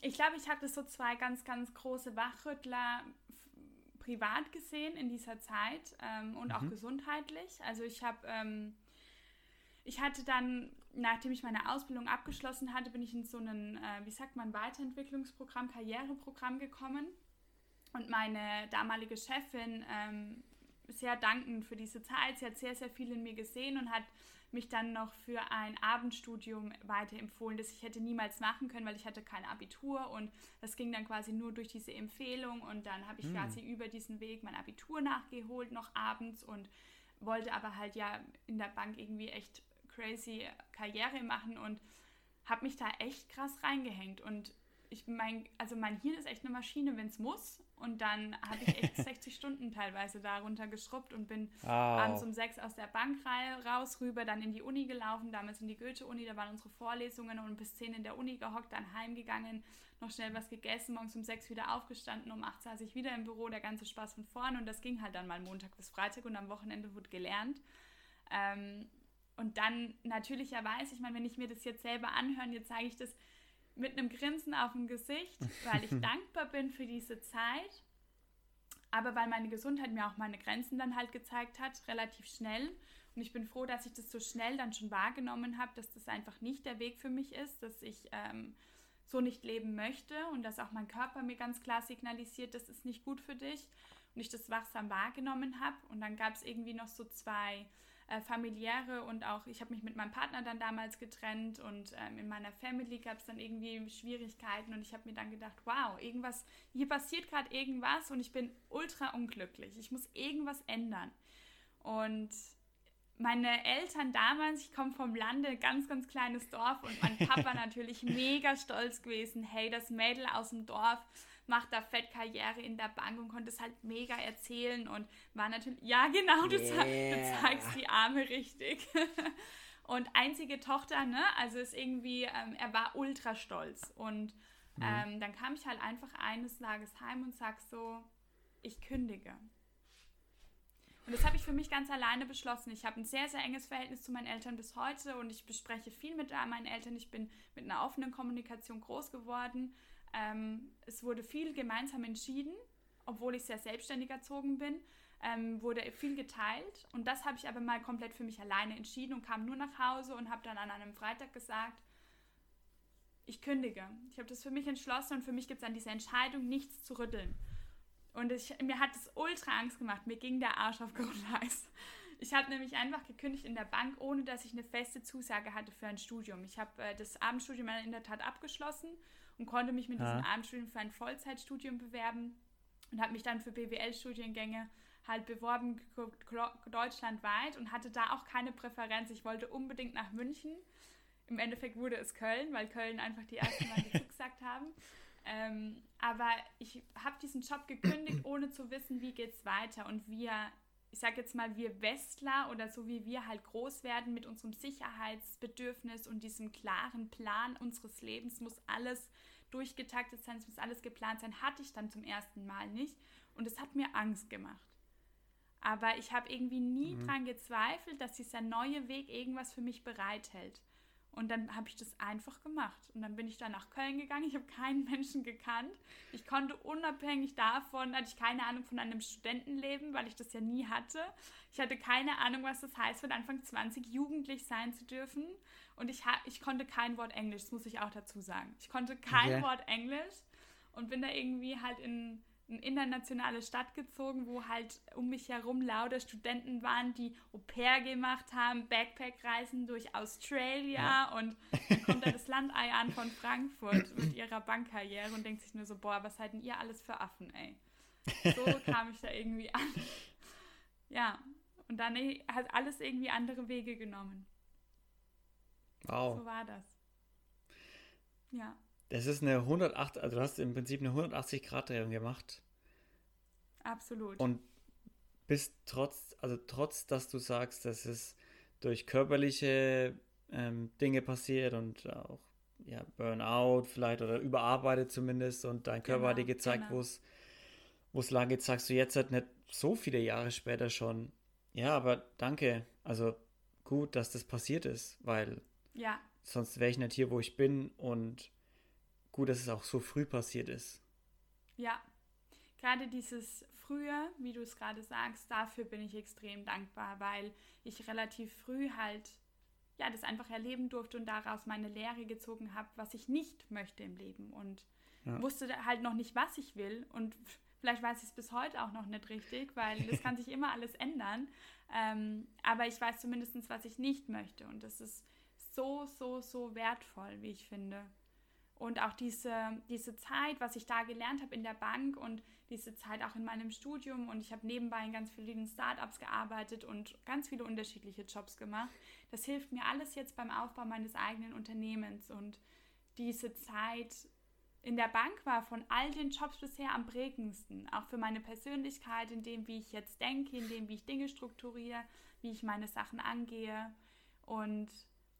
ich glaube, ich hatte so zwei ganz, ganz große Wachrüttler privat gesehen in dieser Zeit ähm, und mhm. auch gesundheitlich. Also ich habe, ähm, ich hatte dann, nachdem ich meine Ausbildung abgeschlossen hatte, bin ich in so ein, äh, wie sagt man, Weiterentwicklungsprogramm, Karriereprogramm gekommen. Und meine damalige Chefin, ähm, sehr dankend für diese Zeit, sie hat sehr, sehr viel in mir gesehen und hat mich dann noch für ein Abendstudium weiterempfohlen, das ich hätte niemals machen können, weil ich hatte kein Abitur und das ging dann quasi nur durch diese Empfehlung und dann habe ich hm. quasi über diesen Weg mein Abitur nachgeholt noch abends und wollte aber halt ja in der Bank irgendwie echt crazy Karriere machen und habe mich da echt krass reingehängt und ich mein, also mein Hirn ist echt eine Maschine, wenn es muss. Und dann habe ich echt 60 Stunden teilweise darunter geschrubbt und bin oh. abends um sechs aus der Bank raus, rüber, dann in die Uni gelaufen, damals in die Goethe-Uni, da waren unsere Vorlesungen und bis zehn in der Uni gehockt, dann heimgegangen, noch schnell was gegessen, morgens um sechs wieder aufgestanden, um acht saß ich wieder im Büro, der ganze Spaß von vorne und das ging halt dann mal Montag bis Freitag und am Wochenende wurde gelernt. Ähm, und dann natürlicherweise, ich meine, wenn ich mir das jetzt selber anhöre, jetzt sage ich das, mit einem Grinsen auf dem Gesicht, weil ich dankbar bin für diese Zeit, aber weil meine Gesundheit mir auch meine Grenzen dann halt gezeigt hat, relativ schnell. Und ich bin froh, dass ich das so schnell dann schon wahrgenommen habe, dass das einfach nicht der Weg für mich ist, dass ich ähm, so nicht leben möchte und dass auch mein Körper mir ganz klar signalisiert, das ist nicht gut für dich und ich das wachsam wahrgenommen habe. Und dann gab es irgendwie noch so zwei äh, familiäre und auch, ich habe mich mit meinem Partner dann damals getrennt und ähm, in meiner Family gab es dann irgendwie Schwierigkeiten und ich habe mir dann gedacht, wow, irgendwas, hier passiert gerade irgendwas und ich bin ultra unglücklich. Ich muss irgendwas ändern. Und meine Eltern damals, ich komme vom Lande, ganz, ganz kleines Dorf und mein Papa natürlich mega stolz gewesen. Hey, das Mädel aus dem Dorf macht da Fettkarriere in der Bank und konnte es halt mega erzählen und war natürlich, ja genau, du, yeah. du zeigst die Arme richtig. und einzige Tochter, ne, also ist irgendwie, ähm, er war ultra stolz und mhm. ähm, dann kam ich halt einfach eines Tages heim und sag so, ich kündige. Und das habe ich für mich ganz alleine beschlossen. Ich habe ein sehr, sehr enges Verhältnis zu meinen Eltern bis heute und ich bespreche viel mit meinen Eltern. Ich bin mit einer offenen Kommunikation groß geworden. Ähm, es wurde viel gemeinsam entschieden, obwohl ich sehr selbstständig erzogen bin. Ähm, wurde viel geteilt und das habe ich aber mal komplett für mich alleine entschieden und kam nur nach Hause und habe dann an einem Freitag gesagt, ich kündige. Ich habe das für mich entschlossen und für mich gibt es an dieser Entscheidung nichts zu rütteln. Und ich, mir hat es ultra Angst gemacht. Mir ging der Arsch auf Grundeis. Ich habe nämlich einfach gekündigt in der Bank, ohne dass ich eine feste Zusage hatte für ein Studium. Ich habe äh, das Abendstudium in der Tat abgeschlossen und konnte mich mit ja. diesem Abendstudium für ein Vollzeitstudium bewerben. und habe mich dann für BWL-Studiengänge halt beworben, deutschlandweit und hatte da auch keine Präferenz. Ich wollte unbedingt nach München. Im Endeffekt wurde es Köln, weil Köln einfach die ersten Mal gesagt haben. Ähm, aber ich habe diesen Job gekündigt, ohne zu wissen, wie geht es weiter. Und wir, ich sage jetzt mal, wir Westler oder so wie wir halt groß werden mit unserem Sicherheitsbedürfnis und diesem klaren Plan unseres Lebens, muss alles durchgetaktet sein, es muss alles geplant sein, hatte ich dann zum ersten Mal nicht. Und es hat mir Angst gemacht. Aber ich habe irgendwie nie mhm. dran gezweifelt, dass dieser neue Weg irgendwas für mich bereithält. Und dann habe ich das einfach gemacht. Und dann bin ich dann nach Köln gegangen. Ich habe keinen Menschen gekannt. Ich konnte unabhängig davon, hatte ich keine Ahnung von einem Studentenleben, weil ich das ja nie hatte. Ich hatte keine Ahnung, was das heißt, mit Anfang 20 jugendlich sein zu dürfen. Und ich, ich konnte kein Wort Englisch, das muss ich auch dazu sagen. Ich konnte kein okay. Wort Englisch und bin da irgendwie halt in internationale Stadt gezogen, wo halt um mich herum lauter Studenten waren, die Au pair gemacht haben, Backpack-Reisen durch Australia ja. und dann kommt da das Landei an von Frankfurt mit ihrer Bankkarriere und denkt sich nur so, boah, was halten ihr alles für Affen, ey. So kam ich da irgendwie an. Ja, und dann hat alles irgendwie andere Wege genommen. Wow. So war das. Ja. Das ist eine 108, also du hast im Prinzip eine 180 Grad Drehung gemacht. Absolut. Und bist trotz, also trotz, dass du sagst, dass es durch körperliche ähm, Dinge passiert und auch ja, Burnout vielleicht oder überarbeitet zumindest und dein Körper genau, hat dir gezeigt, genau. wo es lang geht, sagst du jetzt halt nicht so viele Jahre später schon. Ja, aber danke. Also gut, dass das passiert ist, weil ja. sonst wäre ich nicht hier, wo ich bin und gut, dass es auch so früh passiert ist. Ja, gerade dieses Frühe, wie du es gerade sagst, dafür bin ich extrem dankbar, weil ich relativ früh halt ja das einfach erleben durfte und daraus meine Lehre gezogen habe, was ich nicht möchte im Leben und ja. wusste halt noch nicht, was ich will und vielleicht weiß ich es bis heute auch noch nicht richtig, weil das kann sich immer alles ändern. Ähm, aber ich weiß zumindest, was ich nicht möchte und das ist so, so, so wertvoll, wie ich finde. Und auch diese, diese Zeit, was ich da gelernt habe in der Bank und diese Zeit auch in meinem Studium. Und ich habe nebenbei in ganz vielen Startups gearbeitet und ganz viele unterschiedliche Jobs gemacht. Das hilft mir alles jetzt beim Aufbau meines eigenen Unternehmens. Und diese Zeit in der Bank war von all den Jobs bisher am prägendsten, auch für meine Persönlichkeit, in dem, wie ich jetzt denke, in dem, wie ich Dinge strukturiere, wie ich meine Sachen angehe. Und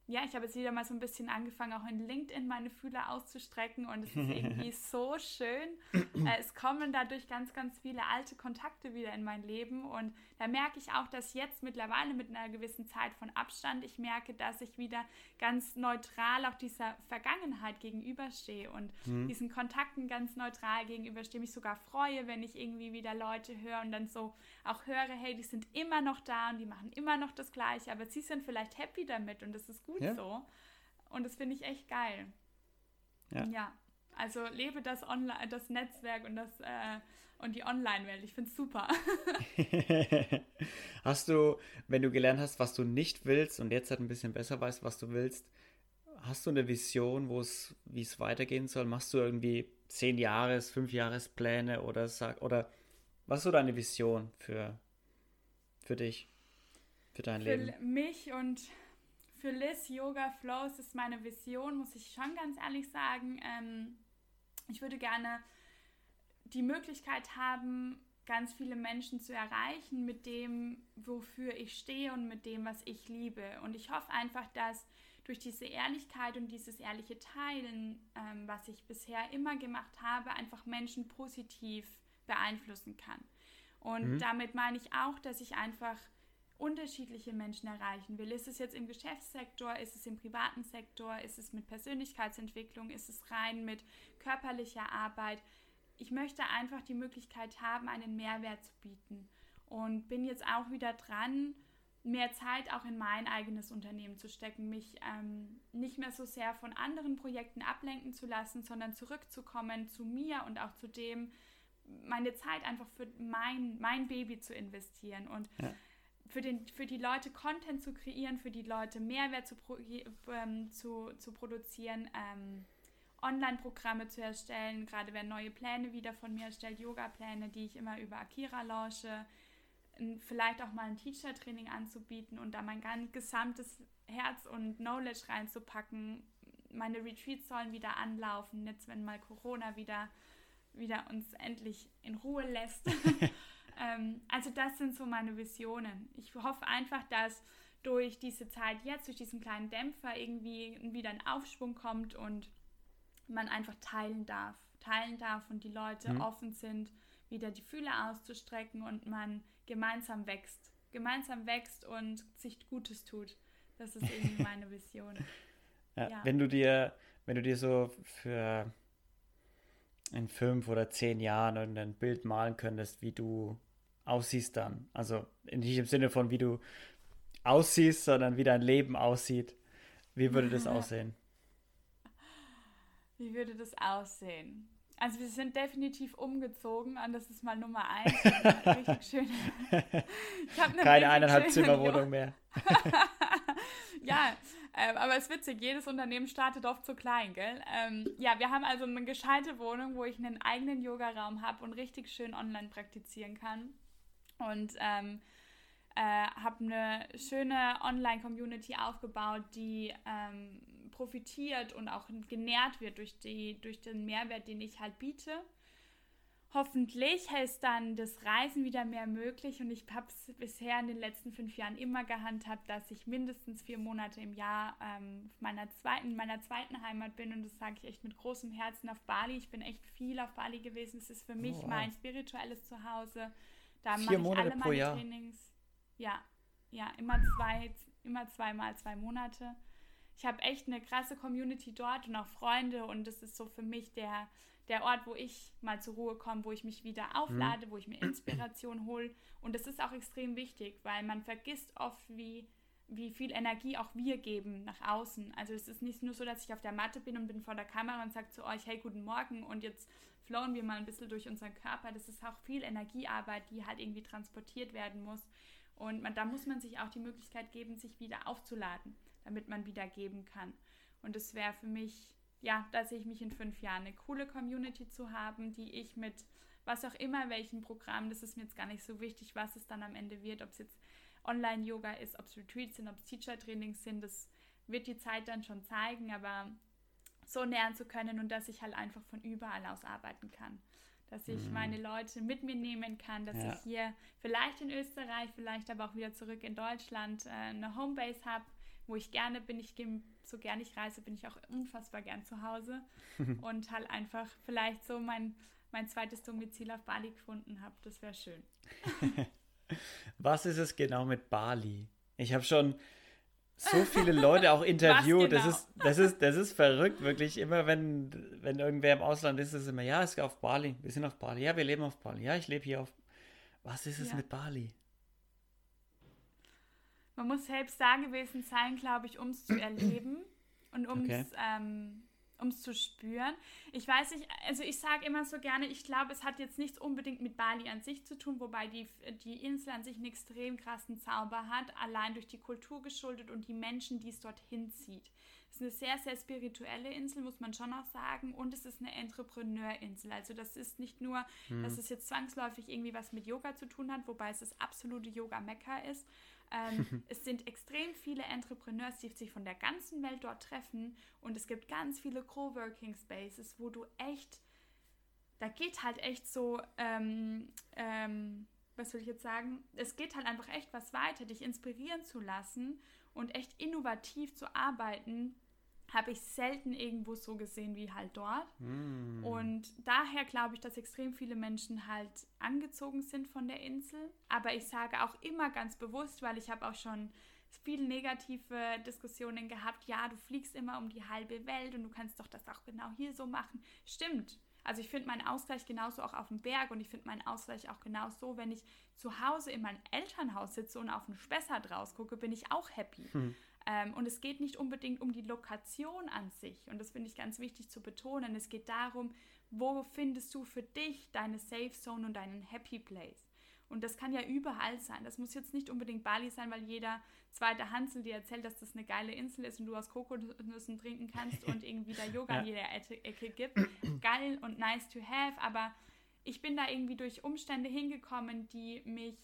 ja, ich habe jetzt wieder mal so ein bisschen angefangen, auch in LinkedIn meine Fühler auszustrecken und es ist irgendwie so schön. Äh, es kommen dadurch ganz, ganz viele alte Kontakte wieder in mein Leben und da merke ich auch, dass jetzt mittlerweile mit einer gewissen Zeit von Abstand ich merke, dass ich wieder ganz neutral auch dieser Vergangenheit gegenüberstehe und mhm. diesen Kontakten ganz neutral gegenüberstehe, mich sogar freue, wenn ich irgendwie wieder Leute höre und dann so auch höre, hey, die sind immer noch da und die machen immer noch das Gleiche, aber sie sind vielleicht happy damit und das ist gut ja. so. Und das finde ich echt geil. Ja. ja. Also lebe das Online, das Netzwerk und das äh, und die Online-Welt. Ich finde es super. hast du, wenn du gelernt hast, was du nicht willst und jetzt halt ein bisschen besser weißt, was du willst, hast du eine Vision, wo es, wie es weitergehen soll? Machst du irgendwie zehn Jahres, fünf Jahrespläne oder sag oder was ist so deine Vision für, für dich, für dein für Leben? Für mich und für Liz Yoga Flows ist meine Vision, muss ich schon ganz ehrlich sagen. Ähm, ich würde gerne die Möglichkeit haben, ganz viele Menschen zu erreichen mit dem, wofür ich stehe und mit dem, was ich liebe. Und ich hoffe einfach, dass durch diese Ehrlichkeit und dieses ehrliche Teilen, ähm, was ich bisher immer gemacht habe, einfach Menschen positiv beeinflussen kann. Und mhm. damit meine ich auch, dass ich einfach unterschiedliche Menschen erreichen will. Ist es jetzt im Geschäftssektor, ist es im privaten Sektor, ist es mit Persönlichkeitsentwicklung, ist es rein mit körperlicher Arbeit. Ich möchte einfach die Möglichkeit haben, einen Mehrwert zu bieten. Und bin jetzt auch wieder dran, mehr Zeit auch in mein eigenes Unternehmen zu stecken, mich ähm, nicht mehr so sehr von anderen Projekten ablenken zu lassen, sondern zurückzukommen zu mir und auch zu dem, meine Zeit einfach für mein, mein Baby zu investieren und ja. Für, den, für die Leute Content zu kreieren, für die Leute Mehrwert zu, ähm, zu, zu produzieren ähm, Online-Programme zu erstellen. Gerade werden neue Pläne wieder von mir erstellt, Yoga-Pläne, die ich immer über Akira launche. Vielleicht auch mal ein Teacher-Training anzubieten und da mein ganz gesamtes Herz und Knowledge reinzupacken. Meine Retreats sollen wieder anlaufen, jetzt wenn mal Corona wieder, wieder uns endlich in Ruhe lässt. ähm, also das sind so meine Visionen. Ich hoffe einfach, dass durch diese Zeit jetzt, durch diesen kleinen Dämpfer irgendwie wieder ein Aufschwung kommt und man einfach teilen darf. Teilen darf und die Leute mhm. offen sind, wieder die Fühler auszustrecken und man gemeinsam wächst. Gemeinsam wächst und sich Gutes tut. Das ist irgendwie meine Vision. ja, ja. Wenn du dir, wenn du dir so für in fünf oder zehn Jahren ein Bild malen könntest, wie du aussiehst dann. Also nicht im Sinne von wie du aussiehst, sondern wie dein Leben aussieht. Wie würde das aussehen? Wie würde das aussehen? Also wir sind definitiv umgezogen und das ist mal Nummer eins. richtig schön. Keine eineinhalb Zimmerwohnung mehr. ja, ähm, aber es ist witzig, jedes Unternehmen startet oft zu klein, gell? Ähm, ja, wir haben also eine gescheite Wohnung, wo ich einen eigenen Yogaraum habe und richtig schön online praktizieren kann. Und ähm, äh, habe eine schöne Online-Community aufgebaut, die ähm, profitiert und auch genährt wird durch, die, durch den Mehrwert, den ich halt biete. Hoffentlich ist dann das Reisen wieder mehr möglich und ich habe es bisher in den letzten fünf Jahren immer gehandhabt, dass ich mindestens vier Monate im Jahr ähm, meiner zweiten, meiner zweiten Heimat bin und das sage ich echt mit großem Herzen auf Bali. Ich bin echt viel auf Bali gewesen. Es ist für mich oh, wow. mein spirituelles Zuhause. Da mache ich Monate alle meine Jahr. Trainings. Ja, ja, immer zwei, immer zweimal zwei Monate ich habe echt eine krasse Community dort und auch Freunde und das ist so für mich der, der Ort, wo ich mal zur Ruhe komme, wo ich mich wieder auflade, mhm. wo ich mir Inspiration hole. Und das ist auch extrem wichtig, weil man vergisst oft, wie, wie viel Energie auch wir geben nach außen. Also es ist nicht nur so, dass ich auf der Matte bin und bin vor der Kamera und sage zu euch, hey, guten Morgen und jetzt flowen wir mal ein bisschen durch unseren Körper. Das ist auch viel Energiearbeit, die halt irgendwie transportiert werden muss. Und man, da muss man sich auch die Möglichkeit geben, sich wieder aufzuladen damit man wieder geben kann. Und es wäre für mich, ja, da sehe ich mich in fünf Jahren, eine coole Community zu haben, die ich mit was auch immer, welchen Programm, das ist mir jetzt gar nicht so wichtig, was es dann am Ende wird, ob es jetzt Online-Yoga ist, ob es Retreats sind, ob es Teacher-Trainings sind, das wird die Zeit dann schon zeigen, aber so nähern zu können und dass ich halt einfach von überall aus arbeiten kann. Dass ich mhm. meine Leute mit mir nehmen kann, dass ja. ich hier vielleicht in Österreich, vielleicht aber auch wieder zurück in Deutschland äh, eine Homebase habe, wo ich gerne bin. Ich gehe so gern ich reise, bin ich auch unfassbar gern zu Hause und halt einfach vielleicht so mein, mein zweites Domizil auf Bali gefunden habe. Das wäre schön. Was ist es genau mit Bali? Ich habe schon so viele Leute auch interviewt. Genau? Das, ist, das, ist, das ist verrückt, wirklich. Immer wenn, wenn irgendwer im Ausland ist, ist es immer, ja, es ist auf Bali. Wir sind auf Bali. Ja, wir leben auf Bali. Ja, ich lebe hier auf. Was ist es ja. mit Bali? man muss selbst da gewesen sein, glaube ich, um es zu erleben und um es okay. ähm, zu spüren. Ich weiß nicht, also ich sage immer so gerne, ich glaube, es hat jetzt nichts unbedingt mit Bali an sich zu tun, wobei die, die Insel an sich einen extrem krassen Zauber hat, allein durch die Kultur geschuldet und die Menschen, die es dorthin zieht. Es ist eine sehr, sehr spirituelle Insel, muss man schon auch sagen. Und es ist eine Entrepreneurinsel. Also das ist nicht nur, mhm. dass es jetzt zwangsläufig irgendwie was mit Yoga zu tun hat, wobei es das absolute Yoga-Mekka ist, ähm, es sind extrem viele Entrepreneurs, die sich von der ganzen Welt dort treffen und es gibt ganz viele Coworking Spaces, wo du echt, da geht halt echt so, ähm, ähm, was will ich jetzt sagen? Es geht halt einfach echt was weiter, dich inspirieren zu lassen und echt innovativ zu arbeiten habe ich selten irgendwo so gesehen wie halt dort. Mm. Und daher glaube ich, dass extrem viele Menschen halt angezogen sind von der Insel. Aber ich sage auch immer ganz bewusst, weil ich habe auch schon viele negative Diskussionen gehabt, ja, du fliegst immer um die halbe Welt und du kannst doch das auch genau hier so machen. Stimmt. Also ich finde meinen Ausgleich genauso auch auf dem Berg und ich finde meinen Ausgleich auch genauso, wenn ich zu Hause in meinem Elternhaus sitze und auf ein Spessart rausgucke, bin ich auch happy. Hm. Ähm, und es geht nicht unbedingt um die Lokation an sich. Und das finde ich ganz wichtig zu betonen. Es geht darum, wo findest du für dich deine Safe Zone und deinen Happy Place. Und das kann ja überall sein. Das muss jetzt nicht unbedingt Bali sein, weil jeder zweite Hansel dir erzählt, dass das eine geile Insel ist und du aus Kokosnüssen trinken kannst und irgendwie da Yoga ja. in jeder Ecke gibt. Geil und nice to have, aber ich bin da irgendwie durch Umstände hingekommen, die mich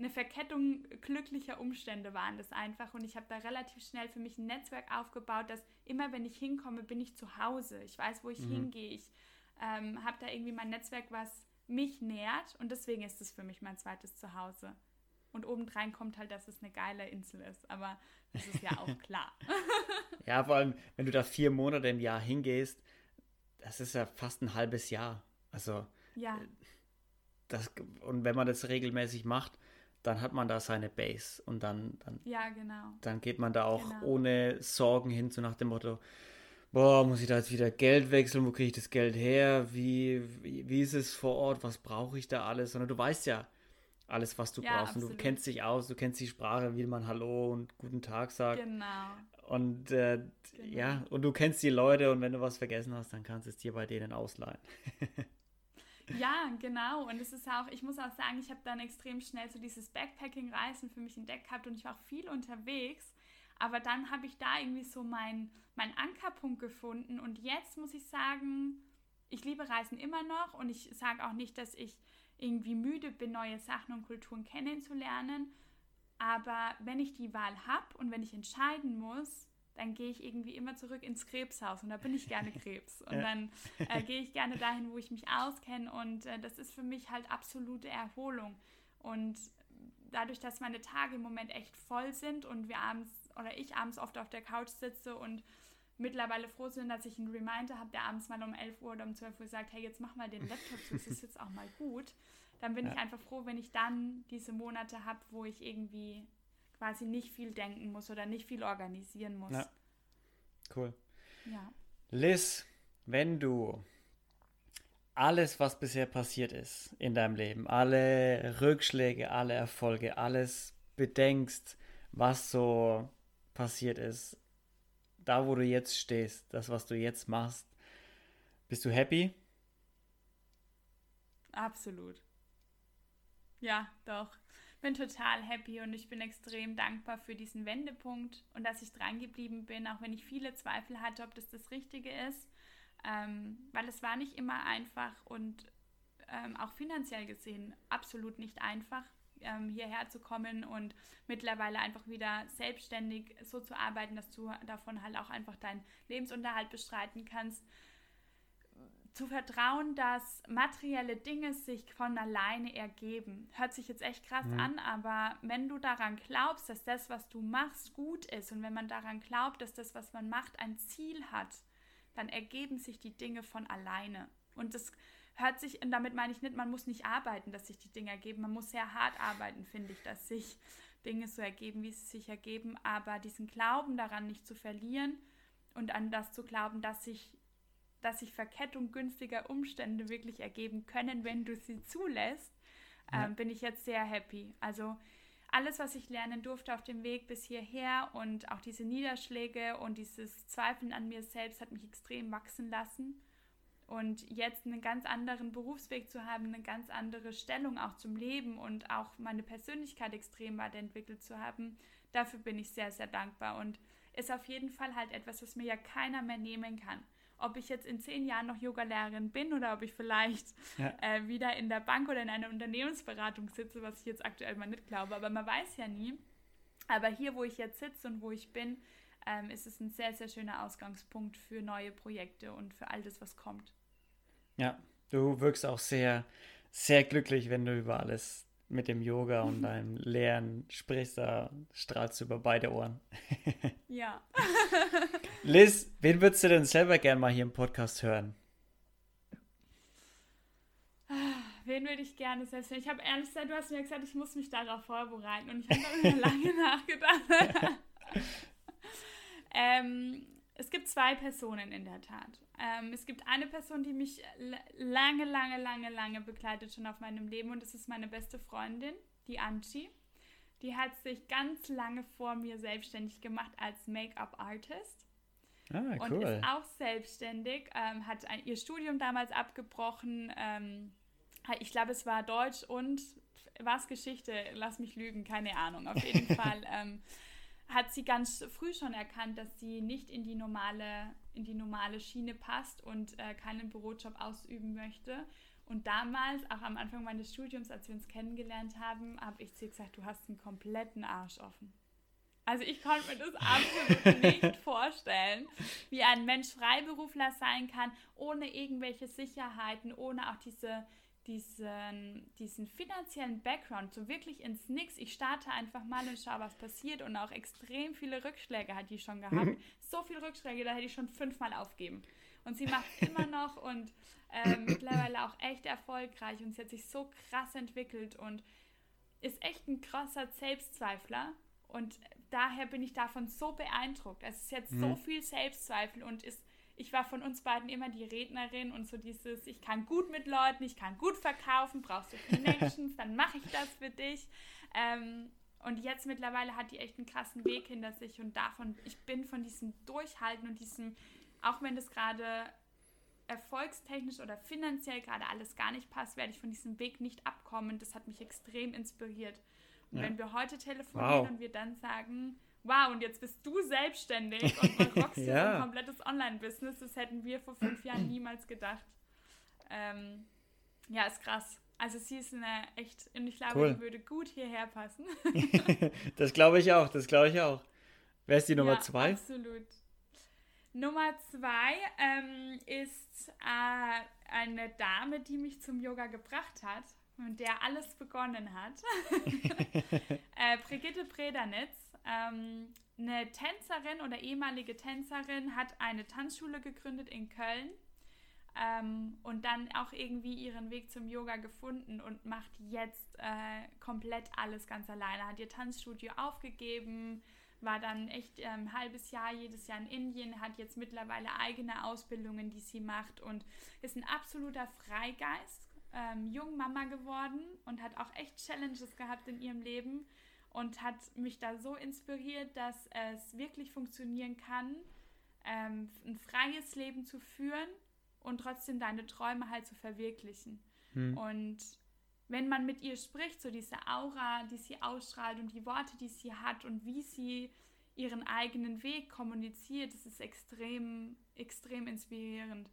eine Verkettung glücklicher Umstände waren das einfach und ich habe da relativ schnell für mich ein Netzwerk aufgebaut, dass immer wenn ich hinkomme, bin ich zu Hause. Ich weiß, wo ich mhm. hingehe. Ich ähm, habe da irgendwie mein Netzwerk, was mich nährt und deswegen ist es für mich mein zweites Zuhause. Und obendrein kommt halt, dass es eine geile Insel ist, aber das ist ja auch klar. ja, vor allem, wenn du da vier Monate im Jahr hingehst, das ist ja fast ein halbes Jahr. Also, ja. Äh, das, und wenn man das regelmäßig macht, dann hat man da seine Base und dann, dann, ja, genau. dann geht man da auch genau. ohne Sorgen hin, so nach dem Motto, boah, muss ich da jetzt wieder Geld wechseln, wo kriege ich das Geld her, wie, wie, wie ist es vor Ort, was brauche ich da alles, sondern du weißt ja alles, was du ja, brauchst absolut. und du kennst dich aus, du kennst die Sprache, wie man Hallo und guten Tag sagt. Genau. Und äh, genau. ja, und du kennst die Leute und wenn du was vergessen hast, dann kannst du es dir bei denen ausleihen. Ja, genau. Und es ist auch, ich muss auch sagen, ich habe dann extrem schnell so dieses Backpacking-Reisen für mich entdeckt gehabt und ich war auch viel unterwegs. Aber dann habe ich da irgendwie so meinen mein Ankerpunkt gefunden. Und jetzt muss ich sagen, ich liebe Reisen immer noch und ich sage auch nicht, dass ich irgendwie müde bin, neue Sachen und Kulturen kennenzulernen. Aber wenn ich die Wahl habe und wenn ich entscheiden muss, dann gehe ich irgendwie immer zurück ins Krebshaus und da bin ich gerne Krebs. Und ja. dann äh, gehe ich gerne dahin, wo ich mich auskenne und äh, das ist für mich halt absolute Erholung. Und dadurch, dass meine Tage im Moment echt voll sind und wir abends oder ich abends oft auf der Couch sitze und mittlerweile froh sind, dass ich einen Reminder habe, der abends mal um 11 Uhr oder um 12 Uhr sagt, hey, jetzt mach mal den Laptop zu, es ist jetzt auch mal gut. Dann bin ja. ich einfach froh, wenn ich dann diese Monate habe, wo ich irgendwie quasi nicht viel denken muss oder nicht viel organisieren muss. Ja. Cool. Ja. Liz, wenn du alles, was bisher passiert ist in deinem Leben, alle Rückschläge, alle Erfolge, alles bedenkst, was so passiert ist, da wo du jetzt stehst, das, was du jetzt machst, bist du happy? Absolut. Ja, doch bin total happy und ich bin extrem dankbar für diesen Wendepunkt und dass ich dran geblieben bin, auch wenn ich viele Zweifel hatte, ob das das Richtige ist, ähm, weil es war nicht immer einfach und ähm, auch finanziell gesehen absolut nicht einfach, ähm, hierher zu kommen und mittlerweile einfach wieder selbstständig so zu arbeiten, dass du davon halt auch einfach deinen Lebensunterhalt bestreiten kannst zu vertrauen, dass materielle Dinge sich von alleine ergeben. Hört sich jetzt echt krass mhm. an, aber wenn du daran glaubst, dass das, was du machst, gut ist und wenn man daran glaubt, dass das, was man macht, ein Ziel hat, dann ergeben sich die Dinge von alleine. Und das hört sich, und damit meine ich nicht, man muss nicht arbeiten, dass sich die Dinge ergeben. Man muss sehr hart arbeiten, finde ich, dass sich Dinge so ergeben, wie sie sich ergeben. Aber diesen Glauben daran nicht zu verlieren und an das zu glauben, dass sich dass sich Verkettung günstiger Umstände wirklich ergeben können, wenn du sie zulässt, ja. ähm, bin ich jetzt sehr happy. Also alles, was ich lernen durfte auf dem Weg bis hierher und auch diese Niederschläge und dieses Zweifeln an mir selbst hat mich extrem wachsen lassen. Und jetzt einen ganz anderen Berufsweg zu haben, eine ganz andere Stellung auch zum Leben und auch meine Persönlichkeit extrem weiterentwickelt zu haben, dafür bin ich sehr, sehr dankbar und ist auf jeden Fall halt etwas, was mir ja keiner mehr nehmen kann ob ich jetzt in zehn Jahren noch Yoga-Lehrerin bin oder ob ich vielleicht ja. äh, wieder in der Bank oder in einer Unternehmensberatung sitze, was ich jetzt aktuell mal nicht glaube. Aber man weiß ja nie. Aber hier, wo ich jetzt sitze und wo ich bin, ähm, ist es ein sehr, sehr schöner Ausgangspunkt für neue Projekte und für all das, was kommt. Ja, du wirkst auch sehr, sehr glücklich, wenn du über alles mit dem Yoga und deinem Lehren sprichst, da strahlst du über beide Ohren. ja. Liz, wen würdest du denn selber gerne mal hier im Podcast hören? Wen würde ich gerne selbst hören? Ich habe ehrlich gesagt, du hast mir gesagt, ich muss mich darauf vorbereiten und ich habe darüber lange nachgedacht. ähm, es gibt zwei Personen in der Tat. Ähm, es gibt eine Person, die mich lange, lange, lange, lange begleitet schon auf meinem Leben und das ist meine beste Freundin, die Anchi. Die hat sich ganz lange vor mir selbstständig gemacht als Make-up-Artist. Ah, cool. Und ist auch selbstständig, ähm, hat ein, ihr Studium damals abgebrochen. Ähm, ich glaube, es war Deutsch und was Geschichte, lass mich lügen, keine Ahnung. Auf jeden Fall ähm, hat sie ganz früh schon erkannt, dass sie nicht in die normale, in die normale Schiene passt und äh, keinen Bürojob ausüben möchte. Und damals, auch am Anfang meines Studiums, als wir uns kennengelernt haben, habe ich zu ihr gesagt, du hast einen kompletten Arsch offen. Also ich konnte mir das absolut nicht vorstellen, wie ein Mensch Freiberufler sein kann, ohne irgendwelche Sicherheiten, ohne auch diese diesen, diesen finanziellen Background, so wirklich ins Nix. Ich starte einfach mal und schaue, was passiert und auch extrem viele Rückschläge hat die schon gehabt. Mhm. So viele Rückschläge, da hätte ich schon fünfmal aufgeben. Und sie macht immer noch und äh, mittlerweile auch echt erfolgreich und sie hat sich so krass entwickelt und ist echt ein krasser Selbstzweifler. Und daher bin ich davon so beeindruckt. Es ist jetzt mhm. so viel Selbstzweifel und ist ich war von uns beiden immer die Rednerin und so dieses, ich kann gut mit Leuten, ich kann gut verkaufen, brauchst du Connections, dann mache ich das für dich. Ähm, und jetzt mittlerweile hat die echt einen krassen Weg hinter sich und davon, ich bin von diesem Durchhalten und diesem, auch wenn das gerade erfolgstechnisch oder finanziell gerade alles gar nicht passt, werde ich von diesem Weg nicht abkommen. Das hat mich extrem inspiriert. Und ja. wenn wir heute telefonieren wow. und wir dann sagen, wow, und jetzt bist du selbstständig und rockst ja. ein komplettes Online-Business. Das hätten wir vor fünf Jahren niemals gedacht. Ähm, ja, ist krass. Also sie ist eine echt, und ich glaube, cool. die würde gut hierher passen. das glaube ich auch, das glaube ich auch. Wer ist die Nummer ja, zwei? Absolut. Nummer zwei ähm, ist äh, eine Dame, die mich zum Yoga gebracht hat und der alles begonnen hat. äh, Brigitte Predanitz ähm, eine Tänzerin oder ehemalige Tänzerin hat eine Tanzschule gegründet in Köln ähm, und dann auch irgendwie ihren Weg zum Yoga gefunden und macht jetzt äh, komplett alles ganz alleine. Hat ihr Tanzstudio aufgegeben, war dann echt äh, ein halbes Jahr jedes Jahr in Indien, hat jetzt mittlerweile eigene Ausbildungen, die sie macht und ist ein absoluter Freigeist, ähm, jung geworden und hat auch echt Challenges gehabt in ihrem Leben und hat mich da so inspiriert, dass es wirklich funktionieren kann, ähm, ein freies Leben zu führen und trotzdem deine Träume halt zu verwirklichen. Hm. Und wenn man mit ihr spricht, so diese Aura, die sie ausstrahlt und die Worte, die sie hat und wie sie ihren eigenen Weg kommuniziert, das ist extrem, extrem inspirierend.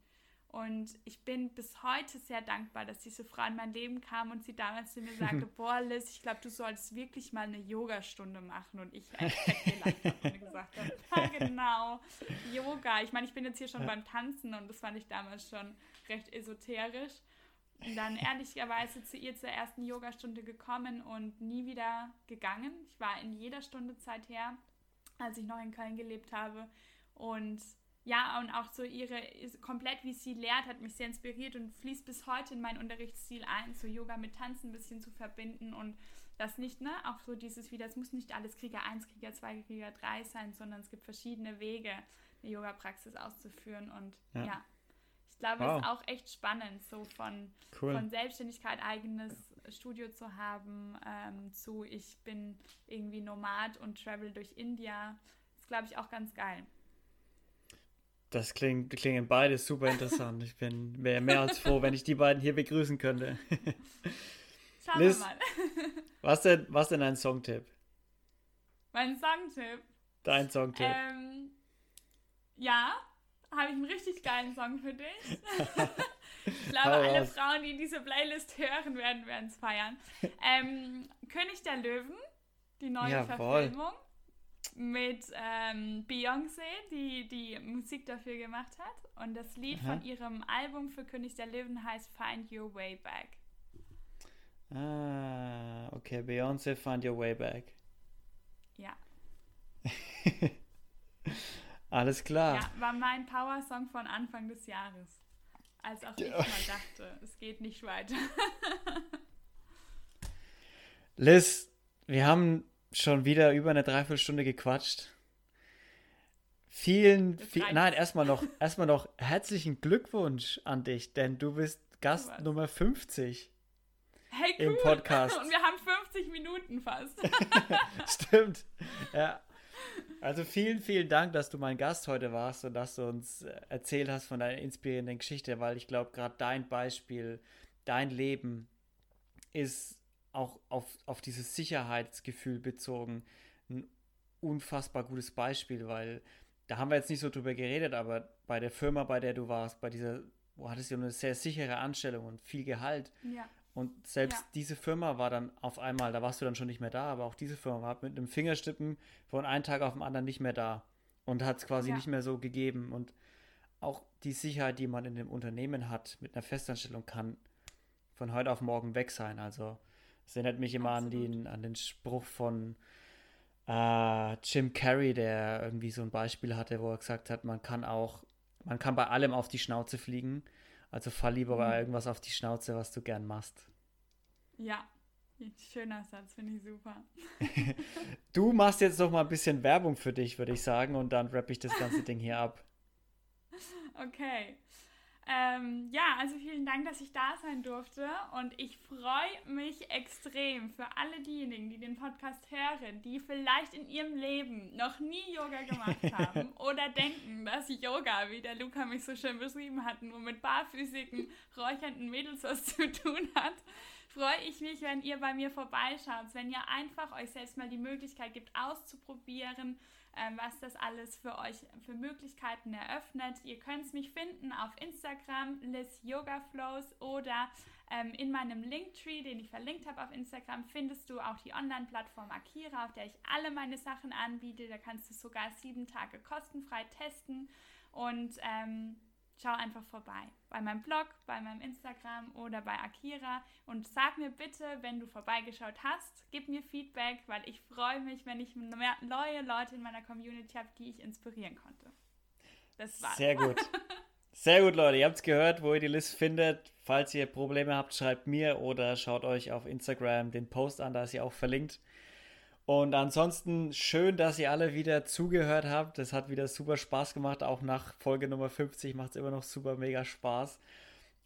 Und ich bin bis heute sehr dankbar, dass diese Frau in mein Leben kam und sie damals zu mir sagte, boah Liz, ich glaube, du solltest wirklich mal eine Yogastunde machen. Und ich echt gelacht habe und gesagt habe, ja genau, Yoga. Ich meine, ich bin jetzt hier schon beim Tanzen und das fand ich damals schon recht esoterisch. Und dann ehrlicherweise zu ihr zur ersten Yogastunde gekommen und nie wieder gegangen. Ich war in jeder Stunde Zeit her, als ich noch in Köln gelebt habe. Und ja, und auch so ihre, komplett wie sie lehrt, hat mich sehr inspiriert und fließt bis heute in meinen Unterrichtsstil ein, so Yoga mit Tanzen ein bisschen zu verbinden und das nicht, ne, auch so dieses wieder, es muss nicht alles Krieger 1, Krieger 2, Krieger 3 sein, sondern es gibt verschiedene Wege, eine Yoga-Praxis auszuführen und ja, ja ich glaube, wow. es ist auch echt spannend, so von, cool. von Selbstständigkeit, eigenes Studio zu haben, ähm, zu ich bin irgendwie Nomad und travel durch India. Das ist, glaube ich, auch ganz geil. Das klingt, klingen beide super interessant. Ich bin wäre mehr als froh, wenn ich die beiden hier begrüßen könnte. Schauen Liz, wir mal. was denn, was denn ein Songtipp? Mein Songtipp? Dein Songtipp. Ähm, ja, habe ich einen richtig geilen Song für dich. ich glaube, alle Frauen, die diese Playlist hören werden, werden es feiern. Ähm, König der Löwen, die neue Jawohl. Verfilmung mit ähm, Beyoncé, die die Musik dafür gemacht hat. Und das Lied Aha. von ihrem Album für König der Löwen heißt Find Your Way Back. Ah, okay. Beyoncé, Find Your Way Back. Ja. Alles klar. Ja, war mein Power-Song von Anfang des Jahres. Als auch ich mal dachte, es geht nicht weiter. Liz, wir haben schon wieder über eine Dreiviertelstunde gequatscht. Vielen, viel, nein, erstmal noch, erstmal noch herzlichen Glückwunsch an dich, denn du bist Gast Was? Nummer 50 hey, cool. im Podcast. Und wir haben 50 Minuten fast. Stimmt. Ja. Also vielen, vielen Dank, dass du mein Gast heute warst und dass du uns erzählt hast von deiner inspirierenden Geschichte, weil ich glaube, gerade dein Beispiel, dein Leben ist auch auf, auf dieses Sicherheitsgefühl bezogen ein unfassbar gutes Beispiel, weil da haben wir jetzt nicht so drüber geredet, aber bei der Firma, bei der du warst, bei dieser, wo hattest du eine sehr sichere Anstellung und viel Gehalt. Ja. Und selbst Ja. diese Firma war dann auf einmal, da warst du dann schon nicht mehr da, aber auch diese Firma war mit einem Fingerstippen von einem Tag auf den anderen nicht mehr da und hat es quasi Ja. nicht mehr so gegeben. Und auch die Sicherheit, die man in dem Unternehmen hat, mit einer Festanstellung, kann von heute auf morgen weg sein. Also es erinnert mich immer an den, an den Spruch von äh, Jim Carrey, der irgendwie so ein Beispiel hatte, wo er gesagt hat, man kann auch, man kann bei allem auf die Schnauze fliegen. Also fall lieber Mhm. bei irgendwas auf die Schnauze, was du gern machst. Ja. Schöner Satz, finde ich super. Du machst jetzt noch mal ein bisschen Werbung für dich, würde ich sagen, und dann rappe ich das ganze Ding hier ab. Okay. Ähm, ja, also vielen Dank, dass ich da sein durfte und ich freue mich extrem für alle diejenigen, die den Podcast hören, die vielleicht in ihrem Leben noch nie Yoga gemacht haben oder denken, dass Yoga, wie der Luca mich so schön beschrieben hat, nur mit barfüßigen, räuchernden Mädels was zu tun hat. Freue ich mich, wenn ihr bei mir vorbeischaut, wenn ihr einfach euch selbst mal die Möglichkeit gibt, auszuprobieren, was das alles für euch für Möglichkeiten eröffnet. Ihr könnt mich finden auf Instagram, Liz Yoga Flows oder ähm, in meinem Linktree, den ich verlinkt habe auf Instagram, findest du auch die Online-Plattform Akira, auf der ich alle meine Sachen anbiete. Da kannst du sogar sieben Tage kostenfrei testen und ähm, schau einfach vorbei. Bei meinem Blog, bei meinem Instagram oder bei Akira. Und sag mir bitte, wenn du vorbeigeschaut hast, gib mir Feedback, weil ich freue mich, wenn ich neue Leute in meiner Community habe, die ich inspirieren konnte. Das war's. Sehr gut. Sehr gut, Leute. Ihr habt es gehört, wo ihr die List findet. Falls ihr Probleme habt, schreibt mir oder schaut euch auf Instagram den Post an, da ist sie auch verlinkt. Und ansonsten schön, dass ihr alle wieder zugehört habt. Das hat wieder super Spaß gemacht. Auch nach Folge Nummer 50 macht es immer noch super mega Spaß.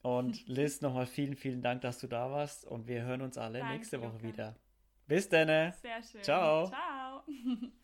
Und Liz, nochmal vielen, vielen Dank, dass du da warst. Und wir hören uns alle Danke, nächste Woche Luca. wieder. Bis dann. Sehr schön. Ciao. Ciao.